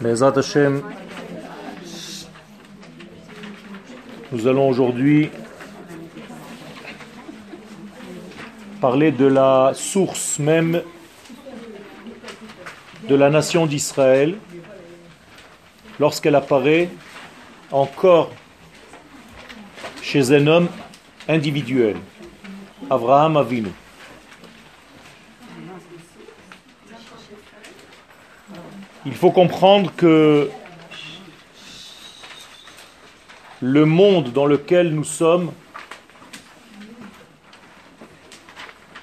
Mais Hashem, nous allons aujourd'hui parler de la source même de la nation d'Israël lorsqu'elle apparaît encore chez un homme individuel, Abraham Avinu. Il faut comprendre que le monde dans lequel nous sommes,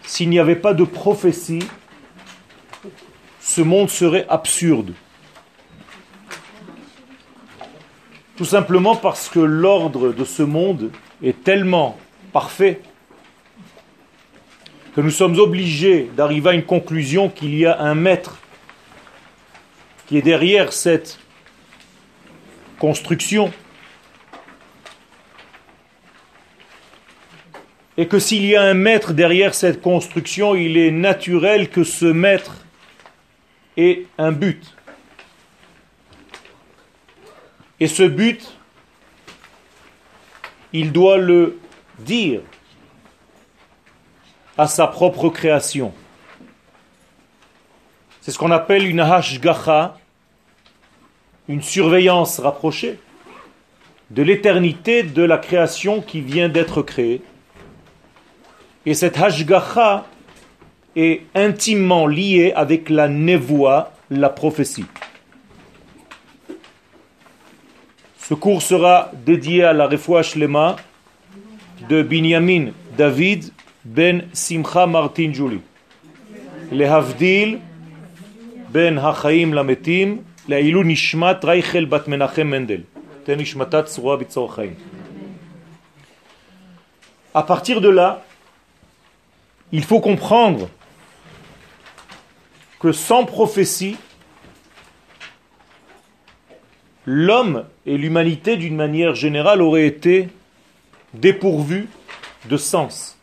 s'il n'y avait pas de prophétie, ce monde serait absurde. Tout simplement parce que l'ordre de ce monde est tellement parfait que nous sommes obligés d'arriver à une conclusion qu'il y a un maître qui est derrière cette construction. Et que s'il y a un maître derrière cette construction, il est naturel que ce maître ait un but. Et ce but, il doit le dire à sa propre création. C'est ce qu'on appelle une hashgacha, une surveillance rapprochée de l'éternité de la création qui vient d'être créée. Et cette hashgacha est intimement liée avec la nevoa, la prophétie. Ce cours sera dédié à la refoua shlema de Binyamin David ben Simcha Martin Julie. Le Havdil ben Hachaim Lametim לעילוי נשמת רייכל בת מנחם מנדל. תן נשמתה צרורה בצור חיים. À partir de là, il faut comprendre que sans prophétie, l'homme et l'humanité d'une manière générale auraient été dépourvus de sens.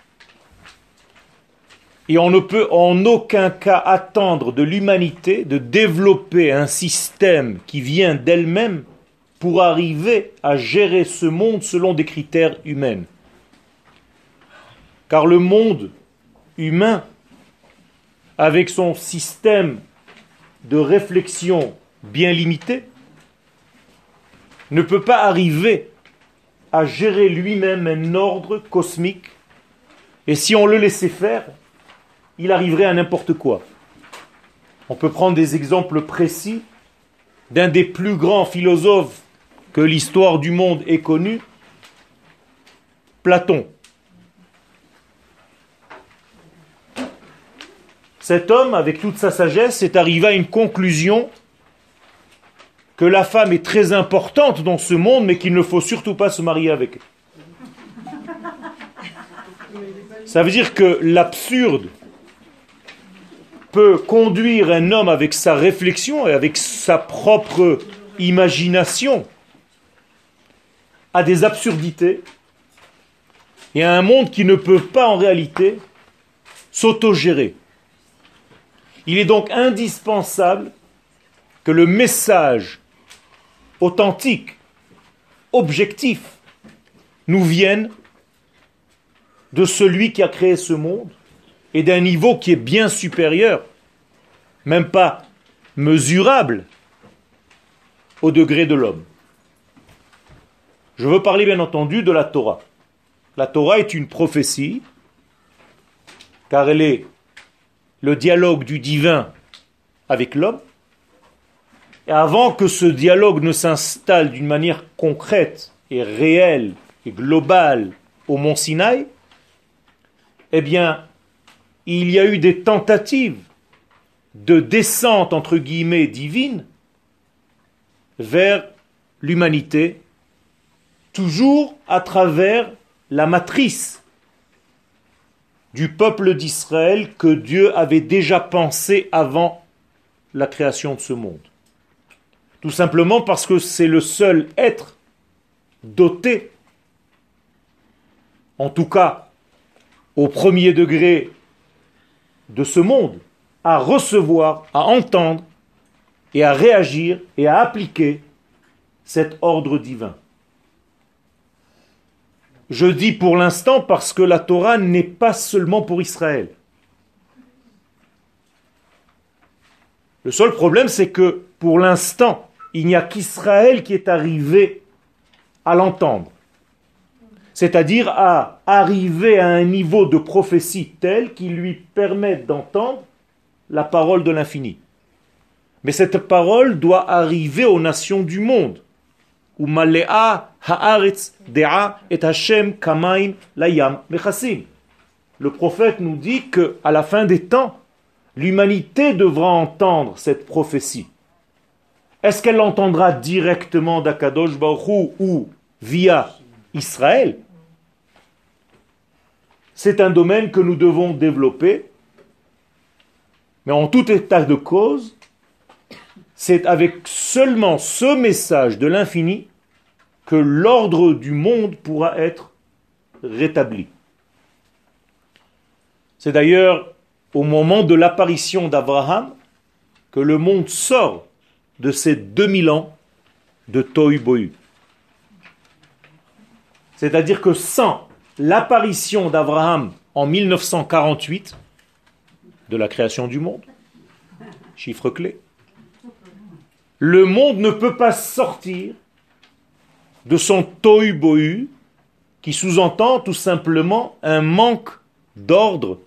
Et on ne peut en aucun cas attendre de l'humanité de développer un système qui vient d'elle-même pour arriver à gérer ce monde selon des critères humains. Car le monde humain, avec son système de réflexion bien limité, ne peut pas arriver à gérer lui-même un ordre cosmique. Et si on le laissait faire, il arriverait à n'importe quoi. On peut prendre des exemples précis d'un des plus grands philosophes que l'histoire du monde ait connu, Platon. Cet homme, avec toute sa sagesse, est arrivé à une conclusion que la femme est très importante dans ce monde, mais qu'il ne faut surtout pas se marier avec elle. Ça veut dire que l'absurde peut conduire un homme avec sa réflexion et avec sa propre imagination à des absurdités et à un monde qui ne peut pas en réalité s'autogérer. Il est donc indispensable que le message authentique, objectif, nous vienne de celui qui a créé ce monde et d'un niveau qui est bien supérieur, même pas mesurable, au degré de l'homme. Je veux parler bien entendu de la Torah. La Torah est une prophétie, car elle est le dialogue du divin avec l'homme. Et avant que ce dialogue ne s'installe d'une manière concrète et réelle et globale au mont Sinaï, eh bien, il y a eu des tentatives de descente, entre guillemets, divine vers l'humanité, toujours à travers la matrice du peuple d'Israël que Dieu avait déjà pensé avant la création de ce monde. Tout simplement parce que c'est le seul être doté, en tout cas au premier degré de ce monde à recevoir, à entendre et à réagir et à appliquer cet ordre divin. Je dis pour l'instant parce que la Torah n'est pas seulement pour Israël. Le seul problème, c'est que pour l'instant, il n'y a qu'Israël qui est arrivé à l'entendre. C'est-à-dire à arriver à un niveau de prophétie tel qui lui permet d'entendre la parole de l'infini. Mais cette parole doit arriver aux nations du monde. Le prophète nous dit que à la fin des temps, l'humanité devra entendre cette prophétie. Est-ce qu'elle l'entendra directement d'Akadosh Baruch ou via Israël? C'est un domaine que nous devons développer. Mais en tout état de cause, c'est avec seulement ce message de l'infini que l'ordre du monde pourra être rétabli. C'est d'ailleurs au moment de l'apparition d'Abraham que le monde sort de ces 2000 ans de Tohu. C'est-à-dire que sans l'apparition d'Abraham en 1948, de la création du monde, chiffre clé, le monde ne peut pas sortir de son tohu bohu qui sous-entend tout simplement un manque d'ordre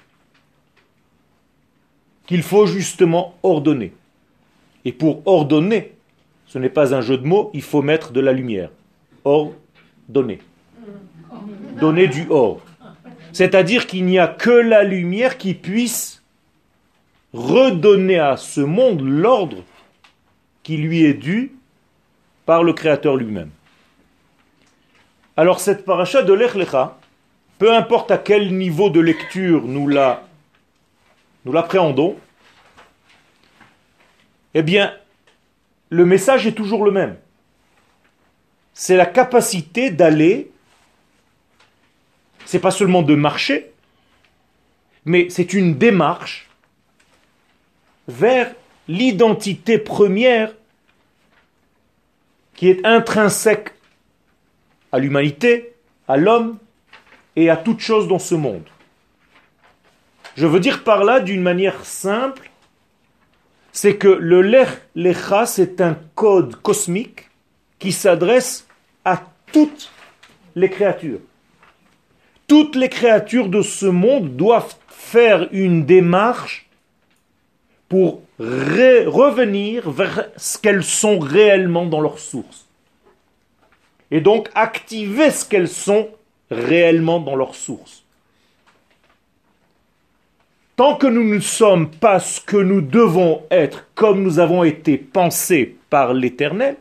qu'il faut justement ordonner. Et pour ordonner, ce n'est pas un jeu de mots, il faut mettre de la lumière. Ordonner. Donner du or. C'est-à-dire qu'il n'y a que la lumière qui puisse redonner à ce monde l'ordre qui lui est dû par le Créateur lui-même. Alors cette paracha de l'Echlecha, peu importe à quel niveau de lecture nous la nous l'appréhendons, eh bien, le message est toujours le même. C'est la capacité d'aller, c'est pas seulement de marcher, mais c'est une démarche vers l'identité première qui est intrinsèque à l'humanité, à l'homme et à toute chose dans ce monde. Je veux dire par là d'une manière simple, c'est que le Lech Lecha, c'est un code cosmique qui s'adresse à toutes les créatures. Toutes les créatures de ce monde doivent faire une démarche pour revenir vers ce qu'elles sont réellement dans leur source. Et donc activer ce qu'elles sont réellement dans leur source. Tant que nous ne sommes pas ce que nous devons être comme nous avons été pensés par l'Éternel,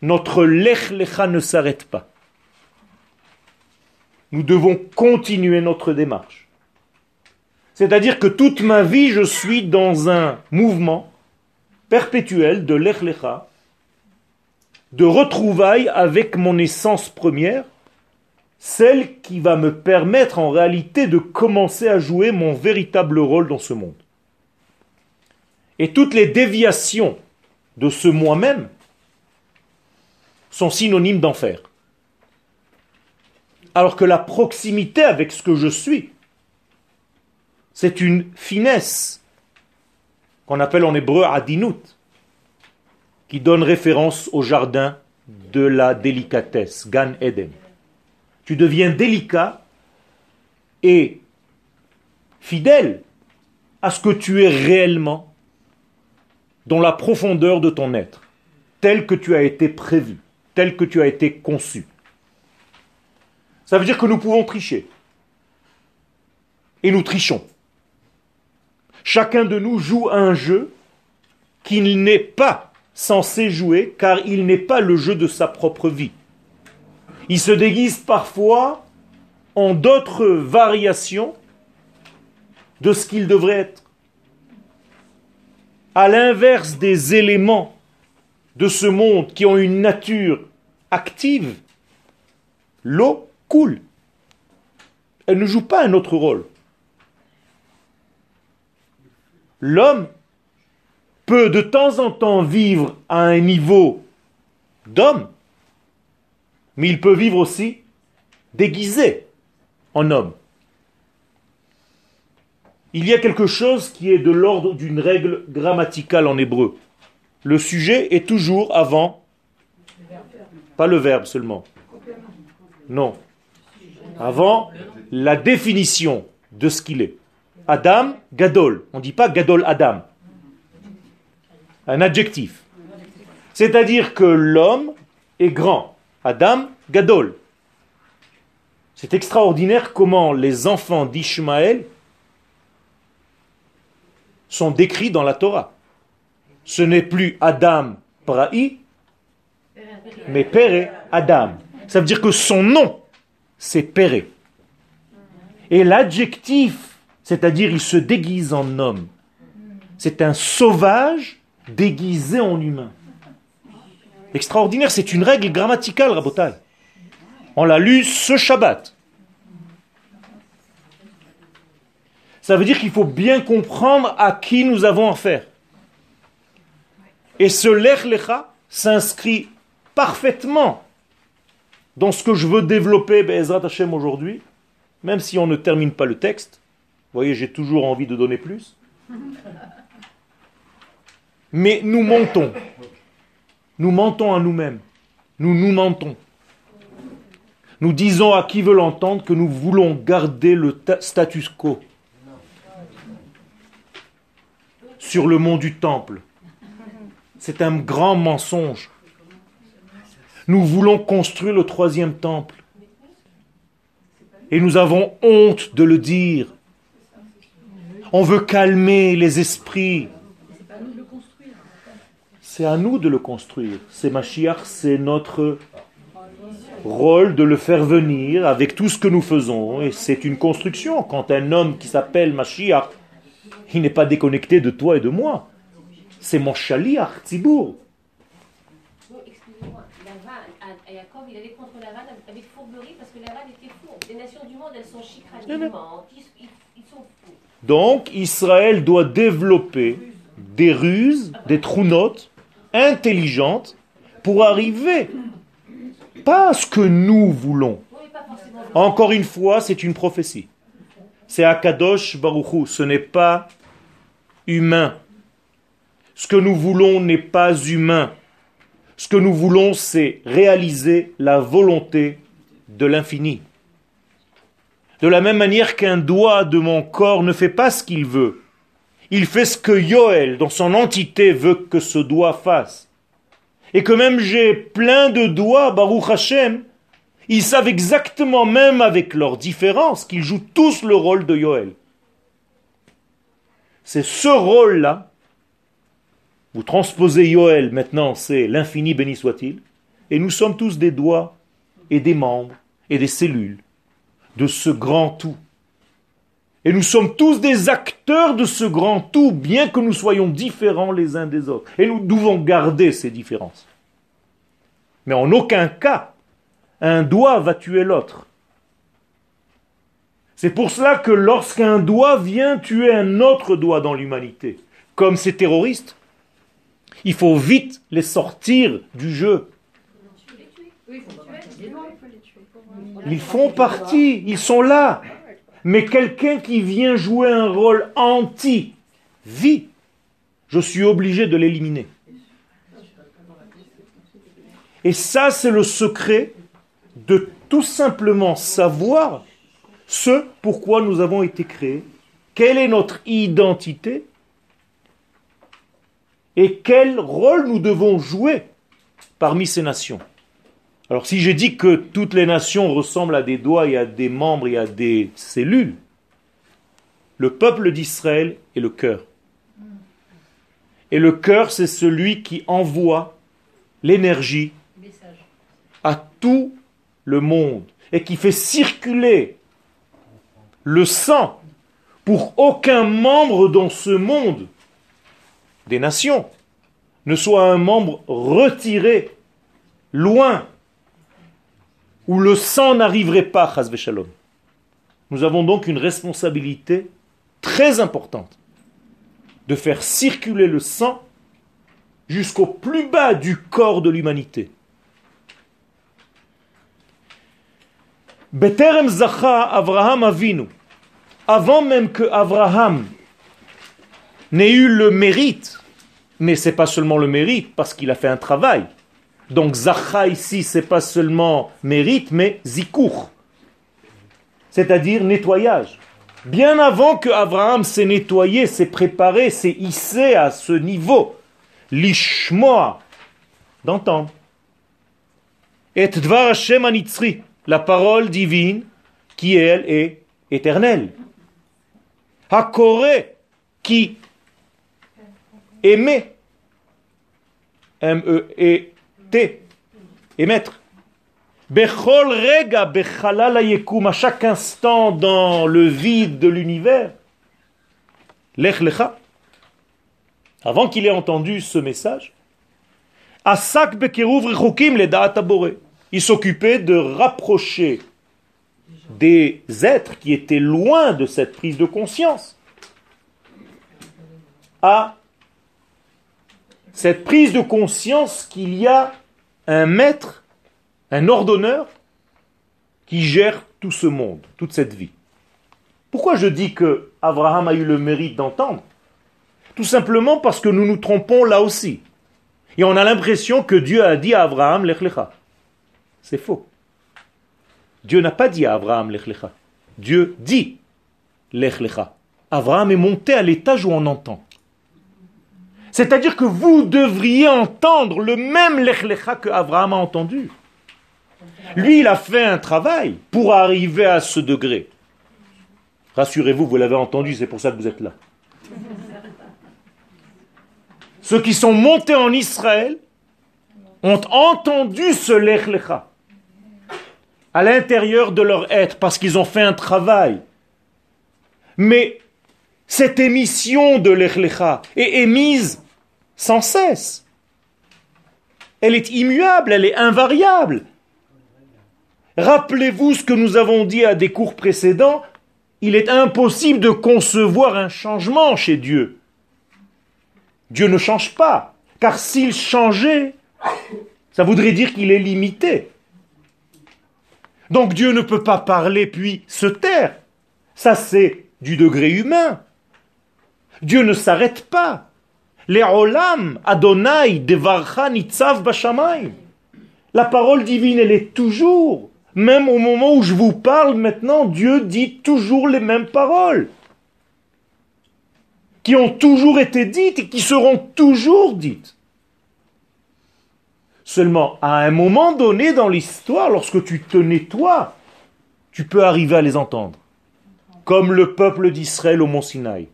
notre lech lecha ne s'arrête pas. Nous devons continuer notre démarche. C'est-à-dire que toute ma vie, je suis dans un mouvement perpétuel de l'Echlecha, de retrouvailles avec mon essence première, celle qui va me permettre en réalité de commencer à jouer mon véritable rôle dans ce monde. Et toutes les déviations de ce moi-même sont synonymes d'enfer. Alors que la proximité avec ce que je suis c'est une finesse qu'on appelle en hébreu adinut, qui donne référence au jardin de la délicatesse, Gan Eden. Tu deviens délicat et fidèle à ce que tu es réellement dans la profondeur de ton être, tel que tu as été prévu, tel que tu as été conçu. Ça veut dire que nous pouvons tricher. Et nous trichons. Chacun de nous joue un jeu qu'il n'est pas censé jouer car il n'est pas le jeu de sa propre vie. Il se déguise parfois en d'autres variations de ce qu'il devrait être. À l'inverse des éléments de ce monde qui ont une nature active, l'eau coule. Elle ne joue pas un autre rôle. L'homme peut de temps en temps vivre à un niveau d'homme, mais il peut vivre aussi déguisé en homme. Il y a quelque chose qui est de l'ordre d'une règle grammaticale en hébreu. Le sujet est toujours avant, pas le verbe seulement. Non. Avant la définition de ce qu'il est. Adam, Gadol. On ne dit pas Gadol Adam. Un adjectif. C'est-à-dire que l'homme est grand. Adam, Gadol. C'est extraordinaire comment les enfants d'Ishmaël sont décrits dans la Torah. Ce n'est plus Adam Pra'i, mais Père Adam. Ça veut dire que son nom, c'est Péré. Et l'adjectif, c'est-à-dire il se déguise en homme, c'est un sauvage déguisé en humain. Extraordinaire, c'est une règle grammaticale, Rabotal. On l'a lu ce Shabbat. Ça veut dire qu'il faut bien comprendre à qui nous avons affaire. Et ce Lech Lecha s'inscrit parfaitement dans ce que je veux développer Be'ezrat Hashem aujourd'hui, même si on ne termine pas le texte. Vous voyez, j'ai toujours envie de donner plus. Mais nous mentons. Nous mentons à nous-mêmes. Nous nous mentons. Nous disons à qui veut l'entendre que nous voulons garder le status quo sur le mont du temple. C'est un grand mensonge. Nous voulons construire le troisième temple. Et nous avons honte de le dire. On veut calmer les esprits. C'est à nous de le construire. C'est Mashiach, c'est notre rôle de le faire venir avec tout ce que nous faisons. Et c'est une construction. Quand un homme qui s'appelle Mashiach, il n'est pas déconnecté de toi et de moi. C'est mon chaliach, Tzibour. Excusez-moi, Yaakov, il allait contre Lavan avec fourberie parce que Lavan était fou. Les nations du monde, elles sont chikraniquement. Ils sont fous. Donc, Israël doit développer des ruses, des trounotes intelligentes pour arriver pas à ce que nous voulons. Encore une fois, c'est une prophétie. C'est Akadosh Baruchou, ce n'est pas humain. Ce que nous voulons n'est pas humain. Ce que nous voulons, c'est réaliser la volonté de l'infini. De la même manière qu'un doigt de mon corps ne fait pas ce qu'il veut. Il fait ce que Yoel, dans son entité, veut que ce doigt fasse. Et que même j'ai plein de doigts, Baruch Hashem, ils savent exactement, même avec leurs différences, qu'ils jouent tous le rôle de Yoel. C'est ce rôle-là, vous transposez Yoel, maintenant c'est l'infini béni soit-il, et nous sommes tous des doigts et des membres et des cellules de ce grand tout. Et nous sommes tous des acteurs de ce grand tout, bien que nous soyons différents les uns des autres. Et nous devons garder ces différences. Mais en aucun cas, un doigt va tuer l'autre. C'est pour cela que lorsqu'un doigt vient tuer un autre doigt dans l'humanité, comme ces terroristes, il faut vite les sortir du jeu. Ils font partie, ils sont là. Mais quelqu'un qui vient jouer un rôle anti-vie, je suis obligé de l'éliminer. Et ça, c'est le secret de tout simplement savoir ce pourquoi nous avons été créés, quelle est notre identité et quel rôle nous devons jouer parmi ces nations? Alors si j'ai dit que toutes les nations ressemblent à des doigts et à des membres et à des cellules, le peuple d'Israël est le cœur. Et le cœur, c'est celui qui envoie l'énergie à tout le monde et qui fait circuler le sang pour aucun membre dans ce monde des nations ne soit un membre retiré, loin, où le sang n'arriverait pas, Shalom. Nous avons donc une responsabilité très importante de faire circuler le sang jusqu'au plus bas du corps de l'humanité. Beterem Zacha Avraham Avinu, avant même que Abraham n'ait eu le mérite, mais c'est pas seulement le mérite parce qu'il a fait un travail. Donc Zacha ici, c'est pas seulement mérite, mais zikour, c'est-à-dire nettoyage. Bien avant que Abraham s'est nettoyé, s'est préparé, s'est hissé à ce niveau, l'ishmoa, d'entendre. Et dvar Hashem anitzri, la parole divine, qui elle est éternelle. Hakore, qui aimait, M-E-E-T, émettre. Bechol rega bechalala yekum, à chaque instant dans le vide de l'univers. Lech lecha. Avant qu'il ait entendu ce message, Asak le Il s'occupait de rapprocher des êtres qui étaient loin de cette prise de conscience à cette prise de conscience qu'il y a un maître, un ordonneur qui gère tout ce monde, toute cette vie. Pourquoi je dis que Abraham a eu le mérite d'entendre? Tout simplement parce que nous nous trompons là aussi. Et on a l'impression que Dieu a dit à Abraham, Lechlecha. C'est faux. Dieu n'a pas dit à Abraham, Lechlecha. Dieu dit, Lechlecha. Abraham est monté à l'étage où on entend. C'est-à-dire que vous devriez entendre le même Lechlecha que Abraham a entendu. Lui, il a fait un travail pour arriver à ce degré. Rassurez-vous, vous l'avez entendu, c'est pour ça que vous êtes là. Ceux qui sont montés en Israël ont entendu ce Lechlecha à l'intérieur de leur être parce qu'ils ont fait un travail. Mais cette émission de l'Echlecha est émise sans cesse. Elle est immuable, elle est invariable. Rappelez-vous ce que nous avons dit à des cours précédents, il est impossible de concevoir un changement chez Dieu. Dieu ne change pas. Car s'il changeait, ça voudrait dire qu'il est limité. Donc Dieu ne peut pas parler puis se taire. Ça c'est du degré humain. Dieu ne s'arrête pas. Adonai, Devarcha, Nitzav, Bashamayim. La parole divine, elle est toujours. Même au moment où je vous parle maintenant, Dieu dit toujours les mêmes paroles qui ont toujours été dites et qui seront toujours dites. Seulement, à un moment donné dans l'histoire, lorsque tu te nettoies, tu peux arriver à les entendre. Comme le peuple d'Israël au mont Sinaï.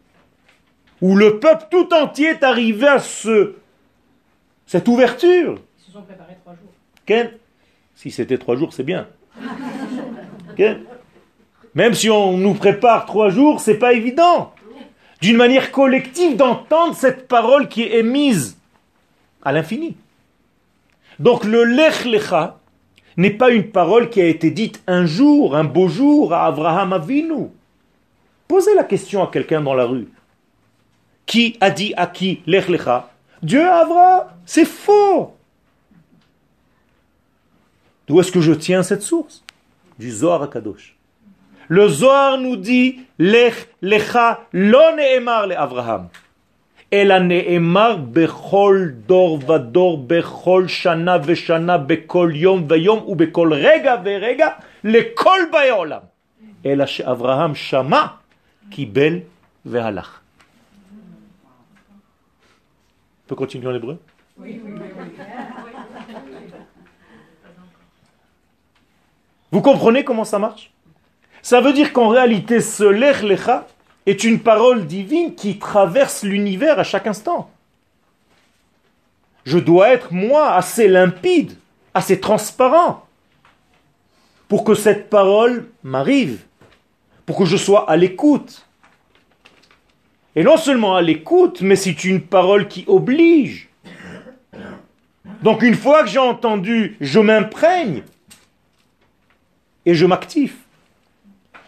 Où le peuple tout entier est arrivé à ce, cette ouverture. Ils se sont préparés trois jours. Si c'était trois jours, c'est bien. Même si on nous prépare trois jours, c'est pas évident d'une manière collective d'entendre cette parole qui est émise à l'infini. Donc le Lech Lecha n'est pas une parole qui a été dite un jour, un beau jour à Abraham Avinu. Posez la question à quelqu'un dans la rue Qui a dit à qui Lech Lecha Dieu à Abraham. C'est faux. D'où est-ce que je tiens cette source Du Zohar Kadosh. Le Zohar nous dit Lech lecha lo ne'emar le Avraham. אלא נאמר בכל דור ודור, בכל שנה ושנה, בכל יום ויום ובכל רגע ורגע, לכל באי עולם. אלא שאברהם שמע, קיבל והלך. Continuer en hébreu? Oui, oui, oui. Vous comprenez comment ça marche? Ça veut dire qu'en réalité, ce lech lecha est une parole divine qui traverse l'univers à chaque instant. Je dois être, moi, assez limpide, assez transparent, pour que cette parole m'arrive, pour que je sois à l'écoute. Et non seulement à l'écoute, mais c'est une parole qui oblige. Donc une fois que j'ai entendu, je m'imprègne et je m'active.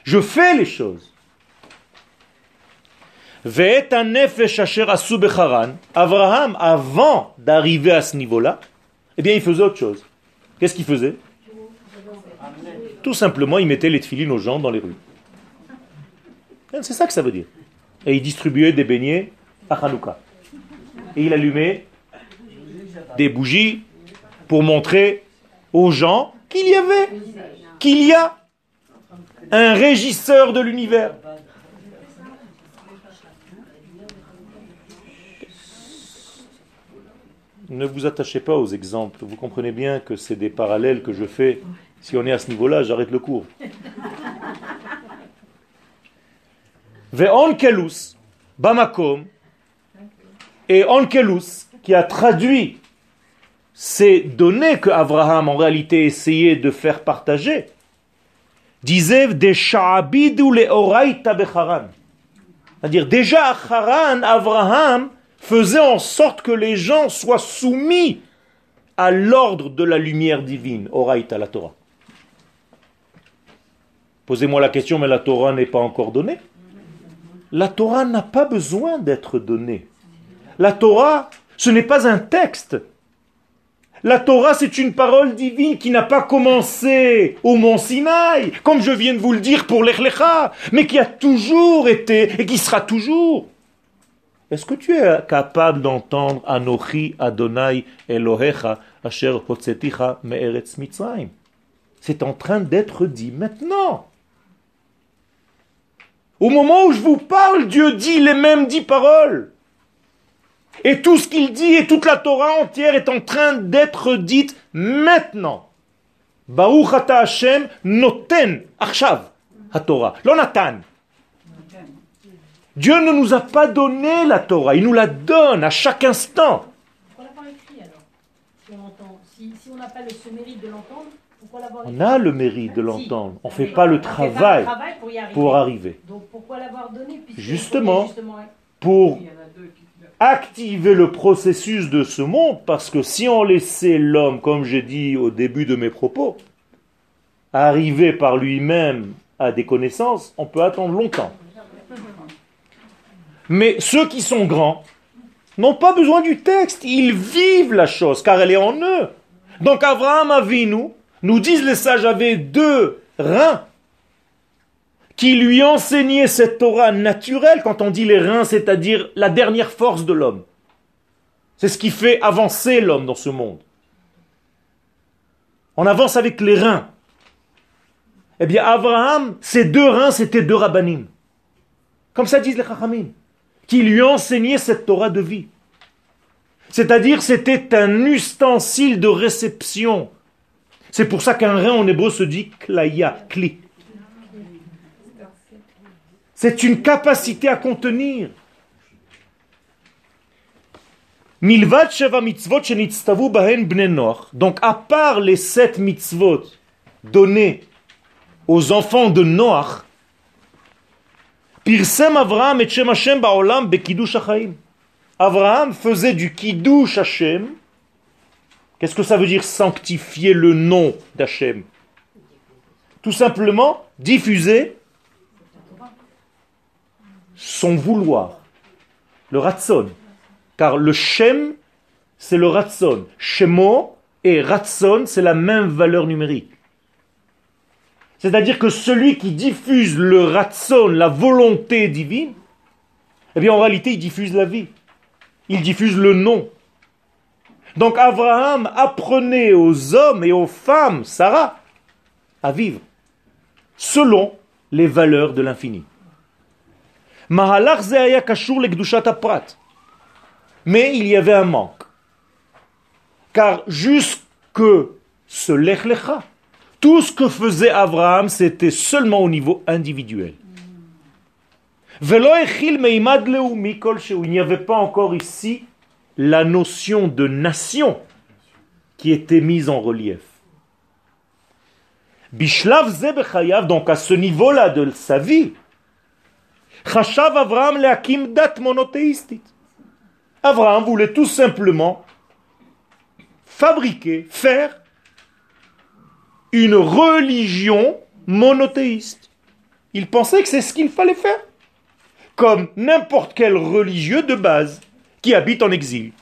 Je fais les choses. Abraham, avant d'arriver à ce niveau-là, eh bien, il faisait autre chose. Qu'est-ce qu'il faisait? Tout simplement, il mettait les tefilines aux gens dans les rues. C'est ça que ça veut dire. Et il distribuait des beignets à Hanouka. Et il allumait des bougies pour montrer aux gens qu'il y avait, qu'il y a un régisseur de l'univers. Ne vous attachez pas aux exemples. Vous comprenez bien que c'est des parallèles que je fais. Si on est à ce niveau-là, j'arrête le cours. Ve'onkelus, Bamakom, et Onkelus, qui a traduit ces données que Abraham en réalité essayait de faire partager, disait des ou les C'est-à-dire, déjà à Haran, Abraham faisait en sorte que les gens soient soumis à l'ordre de la lumière divine, Oraita, la Torah. Posez-moi la question, mais la Torah n'est pas encore donnée. La Torah n'a pas besoin d'être donnée. La Torah, ce n'est pas un texte. La Torah, c'est une parole divine qui n'a pas commencé au mont Sinaï, comme je viens de vous le dire pour l'Echlecha, mais qui a toujours été et qui sera toujours. Est-ce que tu es capable d'entendre Anochi Adonai Elohecha Asher Hotzeticha Me'eretz Mitzrayim? C'est en train d'être dit maintenant. Au moment où je vous parle, Dieu dit les mêmes dix paroles. Et tout ce qu'il dit et toute la Torah entière est en train d'être dite maintenant. Baruch Hashem noten Torah. Dieu ne nous a pas donné la Torah, il nous la donne à chaque instant. Pourquoi l'avoir écrit alors Si on n'a pas ce mérite de l'entendre, On a le mérite de l'entendre, on ne fait pas le travail, pour, arriver. Donc pourquoi l'avoir donné Justement, pour activer le processus de ce monde, parce que si on laissait l'homme, comme j'ai dit au début de mes propos, arriver par lui-même à des connaissances, on peut attendre longtemps. Mais ceux qui sont grands n'ont pas besoin du texte, ils vivent la chose, car elle est en eux. Donc Abraham Avinu, nous disent les sages, avait deux reins qui lui enseignaient cette Torah naturelle. Quand on dit les reins, c'est-à-dire la dernière force de l'homme. C'est ce qui fait avancer l'homme dans ce monde. On avance avec les reins. Eh bien, Abraham, ces deux reins, c'était deux rabbinim. Comme ça disent les chachamim qui lui enseignait cette Torah de vie. C'est-à-dire, c'était un ustensile de réception. C'est pour ça qu'un rein en hébreu se dit klaya, kli. C'est une capacité à contenir. Donc, à part les sept mitzvot donnés aux enfants de Noach, Pirsem Avraham et Shem Hashem ba'olam bekidush Avraham faisait du kiddush Hashem. Qu'est-ce que ça veut dire sanctifier le nom d'Hashem Tout simplement diffuser son vouloir, le ratson. Car le Shem, c'est le ratson. Shemo et ratson, c'est la même valeur numérique. C'est-à-dire que celui qui diffuse le ratson, la volonté divine, eh bien en réalité il diffuse la vie. Il diffuse le nom. Donc Abraham apprenait aux hommes et aux femmes, Sarah, à vivre selon les valeurs de l'infini. Mais il y avait un manque. Car jusque ce lechlecha, tout ce que faisait Abraham, c'était seulement au niveau individuel. Il n'y avait pas encore ici la notion de nation qui était mise en relief. donc à ce niveau-là de sa vie, Abraham voulait tout simplement fabriquer, faire une religion monothéiste. Il pensait que c'est ce qu'il fallait faire. comme n'importe quel religieux de base qui habite en exil.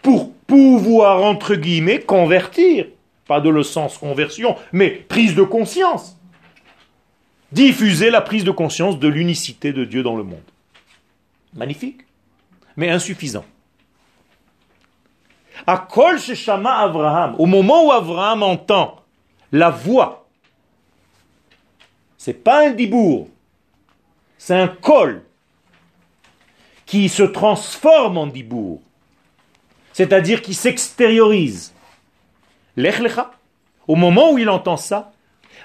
Pour pouvoir, entre guillemets, convertir. Pas de le sens conversion, mais prise de conscience. Diffuser la prise de conscience de l'unicité de Dieu dans le monde. Magnifique, mais insuffisant. À Kol Shama Abraham, au moment où Abraham entend la voix, c'est pas un dibour, c'est un col qui se transforme en dibour, c'est-à-dire qui s'extériorise. Lech lecha, au moment où il entend ça,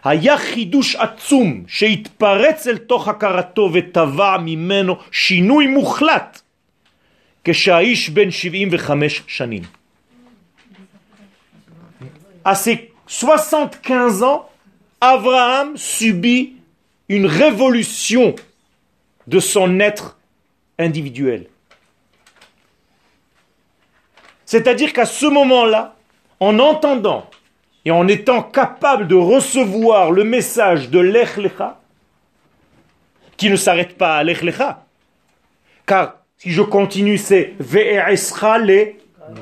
היה חידוש עצום שהתפרץ אל תוך הכרתו וטבע ממנו שינוי מוחלט כשהאיש בן 75 שנים. À ses 75 ans, Abraham subit une révolution de son être individuel. C'est-à-dire qu'à ce moment-là, en entendant et en étant capable de recevoir le message de l'Echlecha, qui ne s'arrête pas à l'Echlecha, car si je continue, c'est Ve'esra le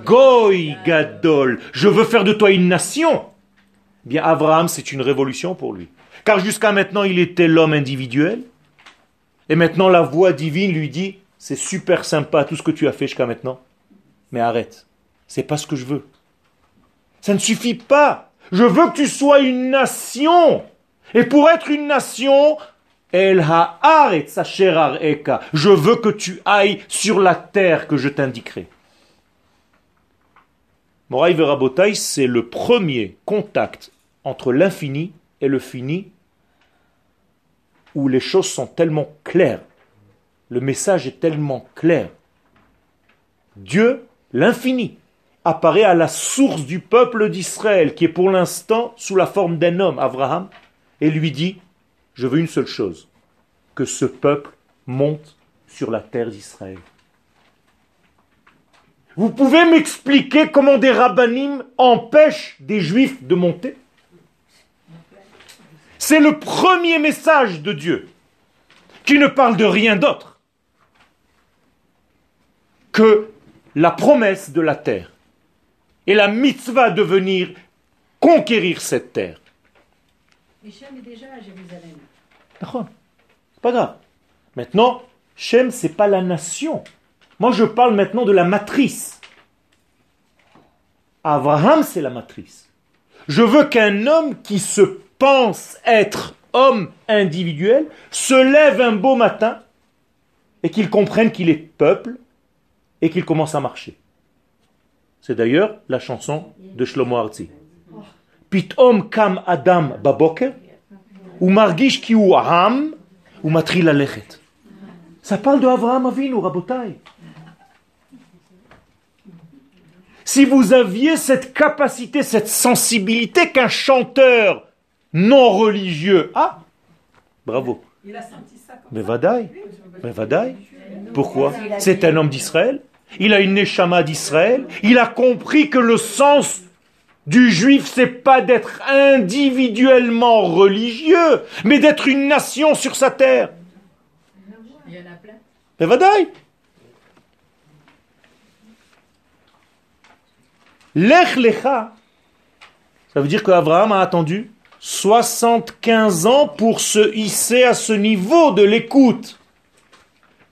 Goy Gadol, je veux faire de toi une nation. Eh bien, Abraham, c'est une révolution pour lui. Car jusqu'à maintenant, il était l'homme individuel. Et maintenant, la voix divine lui dit, c'est super sympa tout ce que tu as fait jusqu'à maintenant. Mais arrête. C'est pas ce que je veux. Ça ne suffit pas. Je veux que tu sois une nation. Et pour être une nation, El Eka. Je veux que tu ailles sur la terre que je t'indiquerai. Moraï Verabotai, c'est le premier contact entre l'infini et le fini où les choses sont tellement claires. Le message est tellement clair. Dieu, l'infini, apparaît à la source du peuple d'Israël, qui est pour l'instant sous la forme d'un homme, Abraham, et lui dit, je veux une seule chose, que ce peuple monte sur la terre d'Israël. Vous pouvez m'expliquer comment des rabbinim empêchent des juifs de monter? C'est le premier message de Dieu qui ne parle de rien d'autre que la promesse de la terre et la mitzvah de venir conquérir cette terre. Mais Shem est déjà à Jérusalem. Pas grave. Maintenant, Shem, c'est pas la nation. Moi, je parle maintenant de la matrice. Abraham, c'est la matrice. Je veux qu'un homme qui se pense être homme individuel se lève un beau matin et qu'il comprenne qu'il est peuple et qu'il commence à marcher. C'est d'ailleurs la chanson de Shlomo Arzi. Pitom kam Adam baboker, ou margish ki ou ham, ou matri la. Ça parle de Avraham Avinu, Rabotai. Si vous aviez cette capacité, cette sensibilité qu'un chanteur non religieux a, bravo. Il a senti ça. Mais Vadaï, mais Vadaï. Pourquoi C'est un homme d'Israël. Il a une neshama d'Israël. Il a compris que le sens du juif, c'est pas d'être individuellement religieux, mais d'être une nation sur sa terre. Il y en a plein. Mais Vadaï. Lech lecha, ça veut dire qu'Abraham a attendu 75 ans pour se hisser à ce niveau de l'écoute.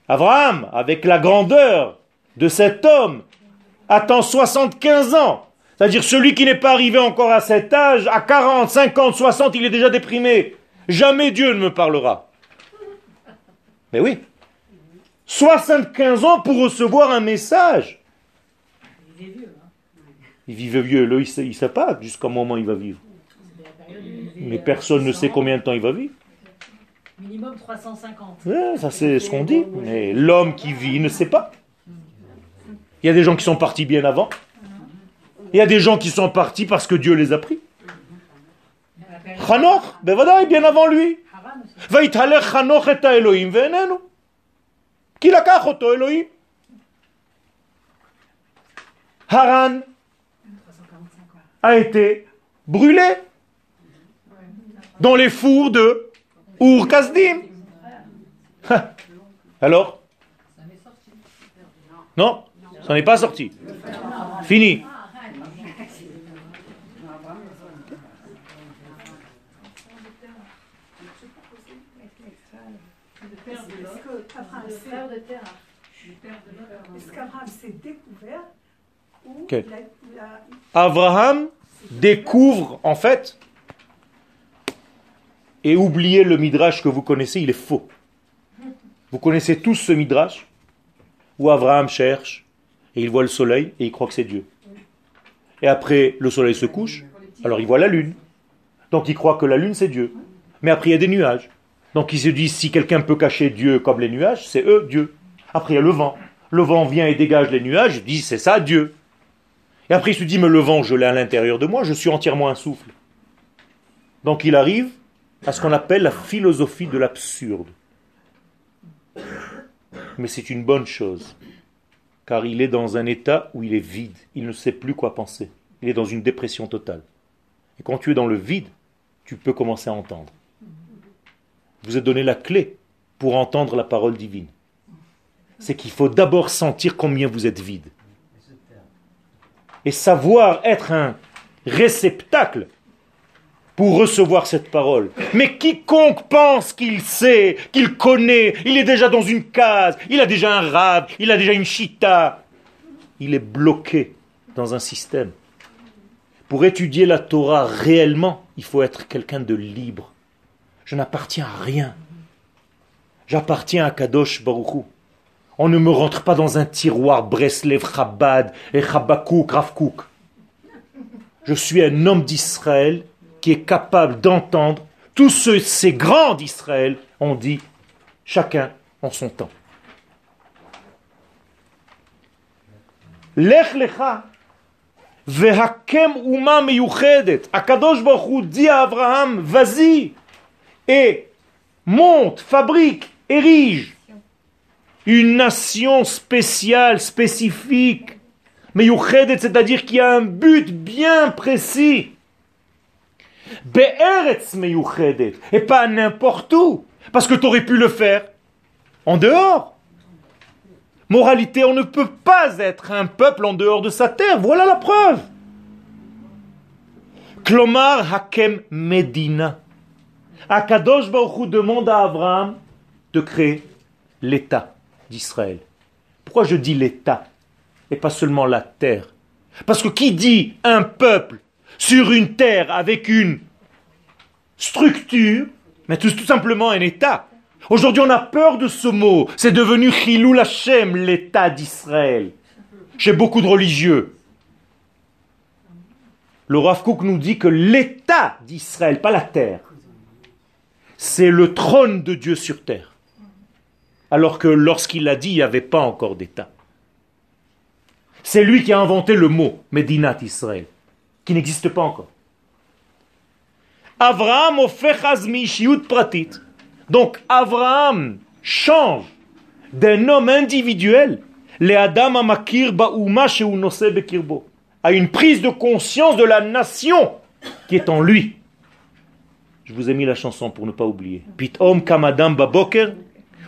Abraham, avec la grandeur de cet homme, attend 75 ans. C'est-à-dire celui qui n'est pas arrivé encore à cet âge, à 40, 50, 60, il est déjà déprimé. Jamais Dieu ne me parlera. Mais oui. 75 ans pour recevoir un message. Il vieux. Hein. Il vit vieux, il ne sait, pas jusqu'à moment il va vivre. C'est la période où il vit, Mais euh, personne ne sait 100 combien de temps il va vivre. Minimum 350. Ouais, ça c'est ce qu'on dit. Mais l'homme qui vit ne sait pas. Il y a des gens qui sont partis bien avant. Il y a des gens qui sont partis parce que Dieu les a pris. La période- Hanoch, ben voilà, bien avant lui. Haran aussi. ויתהלך חנוך את האלוהים ואיננו. כי לקח אותו אלוהים. Haran 345 ans. a été brûlé dans les fours de Ur Kasdim. Alors Non, ça n'est pas sorti. Fini. Est-ce qu'Abraham s'est découvert ou Ok. il a- il a- Abraham découvre en fait, et oubliez le midrash que vous connaissez, il est faux. Vous connaissez tous ce midrash où Abraham cherche et il voit le soleil et il croit que c'est Dieu. Et après, le soleil se couche, alors il voit la lune. Donc il croit que la lune c'est Dieu. Mais après il y a des nuages. Donc il se dit si quelqu'un peut cacher Dieu comme les nuages, c'est eux Dieu. Après il y a le vent. Le vent vient et dégage les nuages, il dit c'est ça Dieu. Et après, il se dit, mais le vent, je l'ai à l'intérieur de moi, je suis entièrement un souffle. Donc il arrive à ce qu'on appelle la philosophie de l'absurde. Mais c'est une bonne chose, car il est dans un état où il est vide, il ne sait plus quoi penser, il est dans une dépression totale. Et quand tu es dans le vide, tu peux commencer à entendre. Vous êtes donné la clé pour entendre la parole divine. C'est qu'il faut d'abord sentir combien vous êtes vide et savoir être un réceptacle pour recevoir cette parole. Mais quiconque pense qu'il sait, qu'il connaît, il est déjà dans une case, il a déjà un rab, il a déjà une chita, il est bloqué dans un système. Pour étudier la Torah réellement, il faut être quelqu'un de libre. Je n'appartiens à rien. J'appartiens à Kadosh Baruchou. On ne me rentre pas dans un tiroir Breslev, Chabad et Chabakouk, Ravkouk. Je suis un homme d'Israël qui est capable d'entendre. Tous ceux, ces grands d'Israël ont dit chacun en son temps. Lech lecha vehakem uma meyuchedet. Akadosh Baruch dit à Abraham, vas-y et monte, fabrique, érige une nation spéciale, spécifique, meyuchedet, c'est-à-dire qui a un but bien précis. Et pas n'importe où, parce que tu aurais pu le faire en dehors. Moralité, on ne peut pas être un peuple en dehors de sa terre, voilà la preuve. Klomar Hakem Medina. Akadosh Baruch demande à Abraham de créer l'État d'Israël. Pourquoi je dis l'État et pas seulement la terre? Parce que qui dit un peuple sur une terre avec une structure, mais tout, simplement un État. Aujourd'hui, on a peur de ce mot. C'est devenu Chilou Hashem, l'État d'Israël. Chez beaucoup de religieux. Le Rav Kook nous dit que l'État d'Israël, pas la terre, c'est le trône de Dieu sur terre. Alors que lorsqu'il l'a dit, il n'y avait pas encore d'État. C'est lui qui a inventé le mot Medinat Israël, qui n'existe pas encore. Abraham pratit. Donc Abraham change d'un homme individuel les Adam amakir she'unose bekirbo à une prise de conscience de la nation qui est en lui. Je vous ai mis la chanson pour ne pas oublier. Pitom kamadam baboker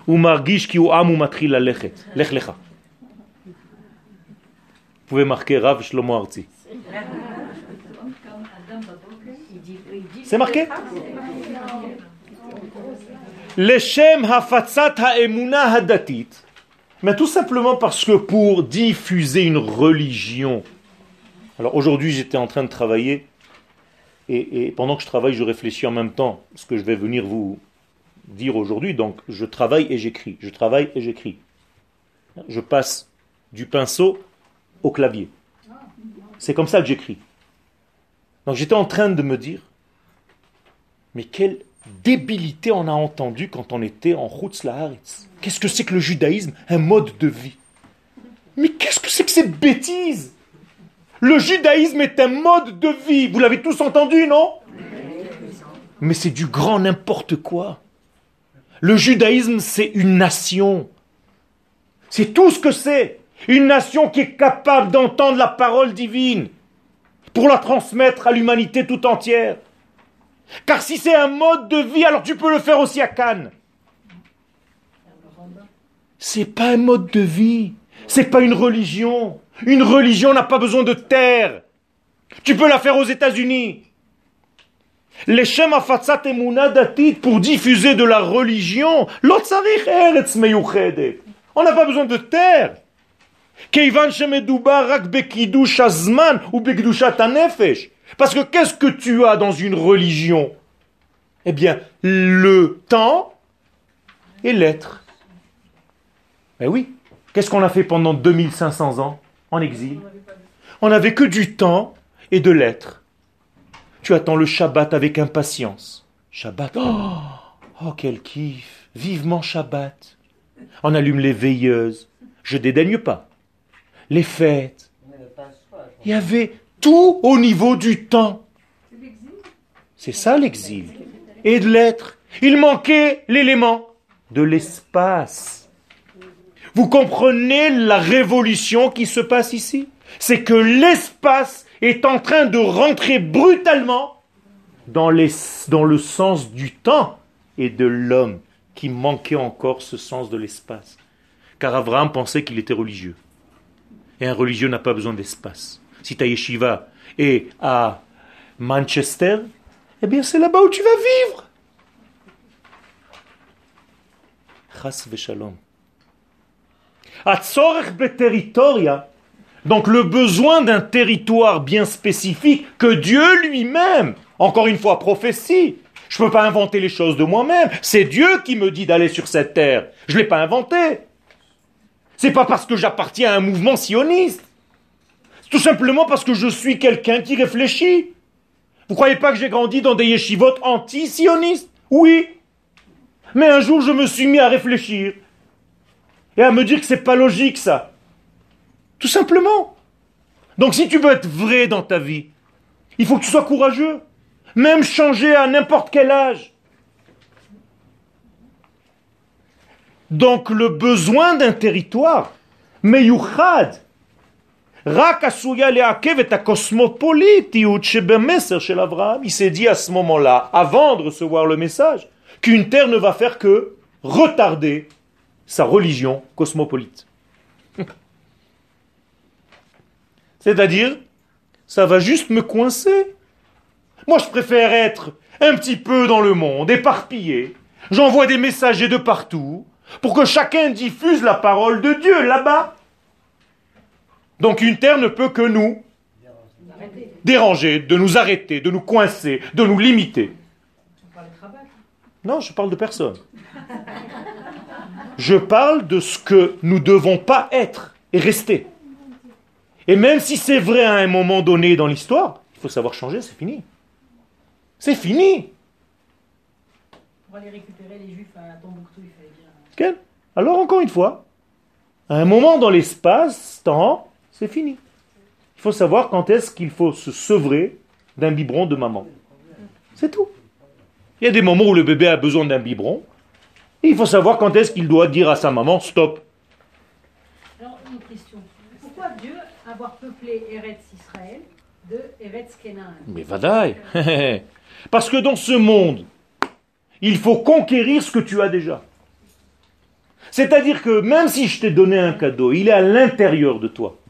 ou margish ki amu matril lechet. Lech lecha. Vous pouvez marquer Rav Shlomo Arzi. C'est marqué? Leshem hafatzat ha'emuna hadatit. Mais tout simplement parce que pour diffuser une religion. Alors aujourd'hui, j'étais en train de travailler et, et pendant que je travaille, je réfléchis en même temps ce que je vais venir vous dire aujourd'hui. Donc je travaille et j'écris. Je travaille et j'écris. Je passe du pinceau au clavier. C'est comme ça que j'écris. Donc j'étais en train de me dire, mais quelle débilité on a entendu quand on était en Chutz Laaretz. Qu'est-ce que c'est que le judaïsme? Un mode de vie. Mais qu'est-ce que c'est que cette bêtise Le judaïsme est un mode de vie. Vous l'avez tous entendu, non? Mais c'est du grand n'importe quoi. Le judaïsme, c'est une nation. C'est tout ce que c'est. Une nation qui est capable d'entendre la parole divine pour la transmettre à l'humanité tout entière. Car si c'est un mode de vie, alors tu peux le faire aussi à Cannes. C'est pas un mode de vie. C'est pas une religion. Une religion n'a pas besoin de terre. Tu peux la faire aux États-Unis. Les Shem Afatzat pour diffuser de la religion. On n'a pas besoin de terre. Keivan Shemedubar Rak ou. Parce que qu'est-ce que tu as dans une religion? Eh bien, le temps et l'être. Eh oui. Qu'est-ce qu'on a fait pendant 2500 ans en exil? On n'avait que du temps et de l'être. Tu attends le Shabbat avec impatience. Shabbat, oh, oh quel kiff, vivement Shabbat. On allume les veilleuses. Je dédaigne pas. Les fêtes. Il y avait tout au niveau du temps. C'est ça l'exil. Et de l'être. Il manquait l'élément de l'espace. Vous comprenez la révolution qui se passe ici? C'est que l'espace est en train de rentrer brutalement dans, le sens du temps et de l'homme qui manquait encore ce sens de l'espace. Car Abraham pensait qu'il était religieux. Et un religieux n'a pas besoin d'espace. Si ta yeshiva est à Manchester, eh bien c'est là-bas où tu vas vivre. Chas v'shalom. Donc le besoin d'un territoire bien spécifique que Dieu lui-même, encore une fois, prophétie. Je ne peux pas inventer les choses de moi-même. C'est Dieu qui me dit d'aller sur cette terre. Je ne l'ai pas inventé. C'est pas parce que j'appartiens à un mouvement sioniste. Tout simplement parce que je suis quelqu'un qui réfléchit. Vous croyez pas que j'ai grandi dans des yeshivot anti-sionistes Oui. Mais un jour, je me suis mis à réfléchir et à me dire que c'est pas logique ça. Tout simplement. Donc si tu veux être vrai dans ta vie, il faut que tu sois courageux. Même changer à n'importe quel âge. Donc le besoin d'un territoire, meyuchad, רק עשויה לעכב את הקוסמופוליטיות שבמסר של אברהם. Il s'est dit à ce moment-là, avant de recevoir le message, qu'une terre ne va faire que retarder sa religion cosmopolite. C'est-à-dire, ça va juste me coincer. Moi, je préfère être un petit peu dans le monde, éparpillé. J'envoie des messagers de partout pour que chacun diffuse la parole de Dieu là-bas. Donc une terre ne peut que nous déranger, de nous arrêter, de nous coincer, de nous limiter. Non, je parle de personne. Je parle de ce que nous ne devons pas être et rester. Et même si c'est vrai à un moment donné dans l'histoire, il faut savoir changer, c'est fini. C'est fini. Pour aller récupérer les juifs à Tombouctou, il fallait bien. Alors encore une fois, à un moment dans l'espace, temps, c'est fini. Il faut savoir quand est-ce qu'il faut se sevrer d'un biberon de maman. C'est tout. Il y a des moments où le bébé a besoin d'un biberon. Et il faut savoir quand est-ce qu'il doit dire à sa maman stop. Alors, une question. Pourquoi Dieu avoir peuplé Eretz Israël de Eretz Kenan Mais vadaï Parce que dans ce monde, il faut conquérir ce que tu as déjà. C'est-à-dire que même si je t'ai donné un cadeau, il est à l'intérieur de toi.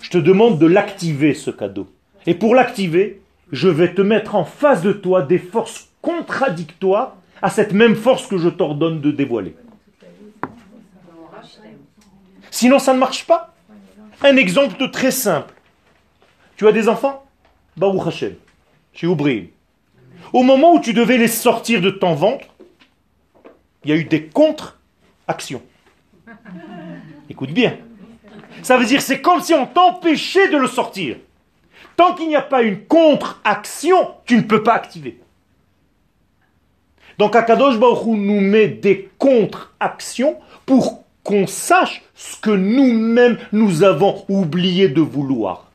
Je te demande de l'activer, ce cadeau. Et pour l'activer, je vais te mettre en face de toi des forces contradictoires à cette même force que je t'ordonne de dévoiler. Sinon, ça ne marche pas. Un exemple très simple. Tu as des enfants? Baruch Hashem. Chez Oubri. Au moment où tu devais les sortir de ton ventre, il y a eu des contre-actions. Écoute bien. Ça veut dire c'est comme si on t'empêchait de le sortir. Tant qu'il n'y a pas une contre-action, tu ne peux pas activer. Donc Akadosh Baruch nous met des contre-actions pour qu'on sache ce que nous-mêmes nous avons oublié de vouloir.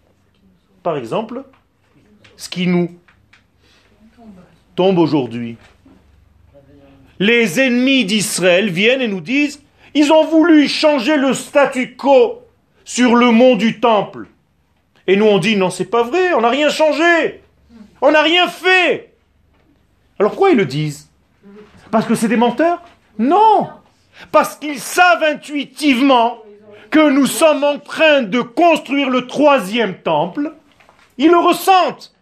Par exemple, ce qui nous tombe aujourd'hui. Les ennemis d'Israël viennent et nous disent, ils ont voulu changer le statu quo sur le mont du temple. Et nous on dit, non, c'est pas vrai, on n'a rien changé. On n'a rien fait. Alors pourquoi ils le disent? Parce que c'est des menteurs? Non Parce qu'ils savent intuitivement que nous sommes en train de construire le troisième temple. Ils le ressentent.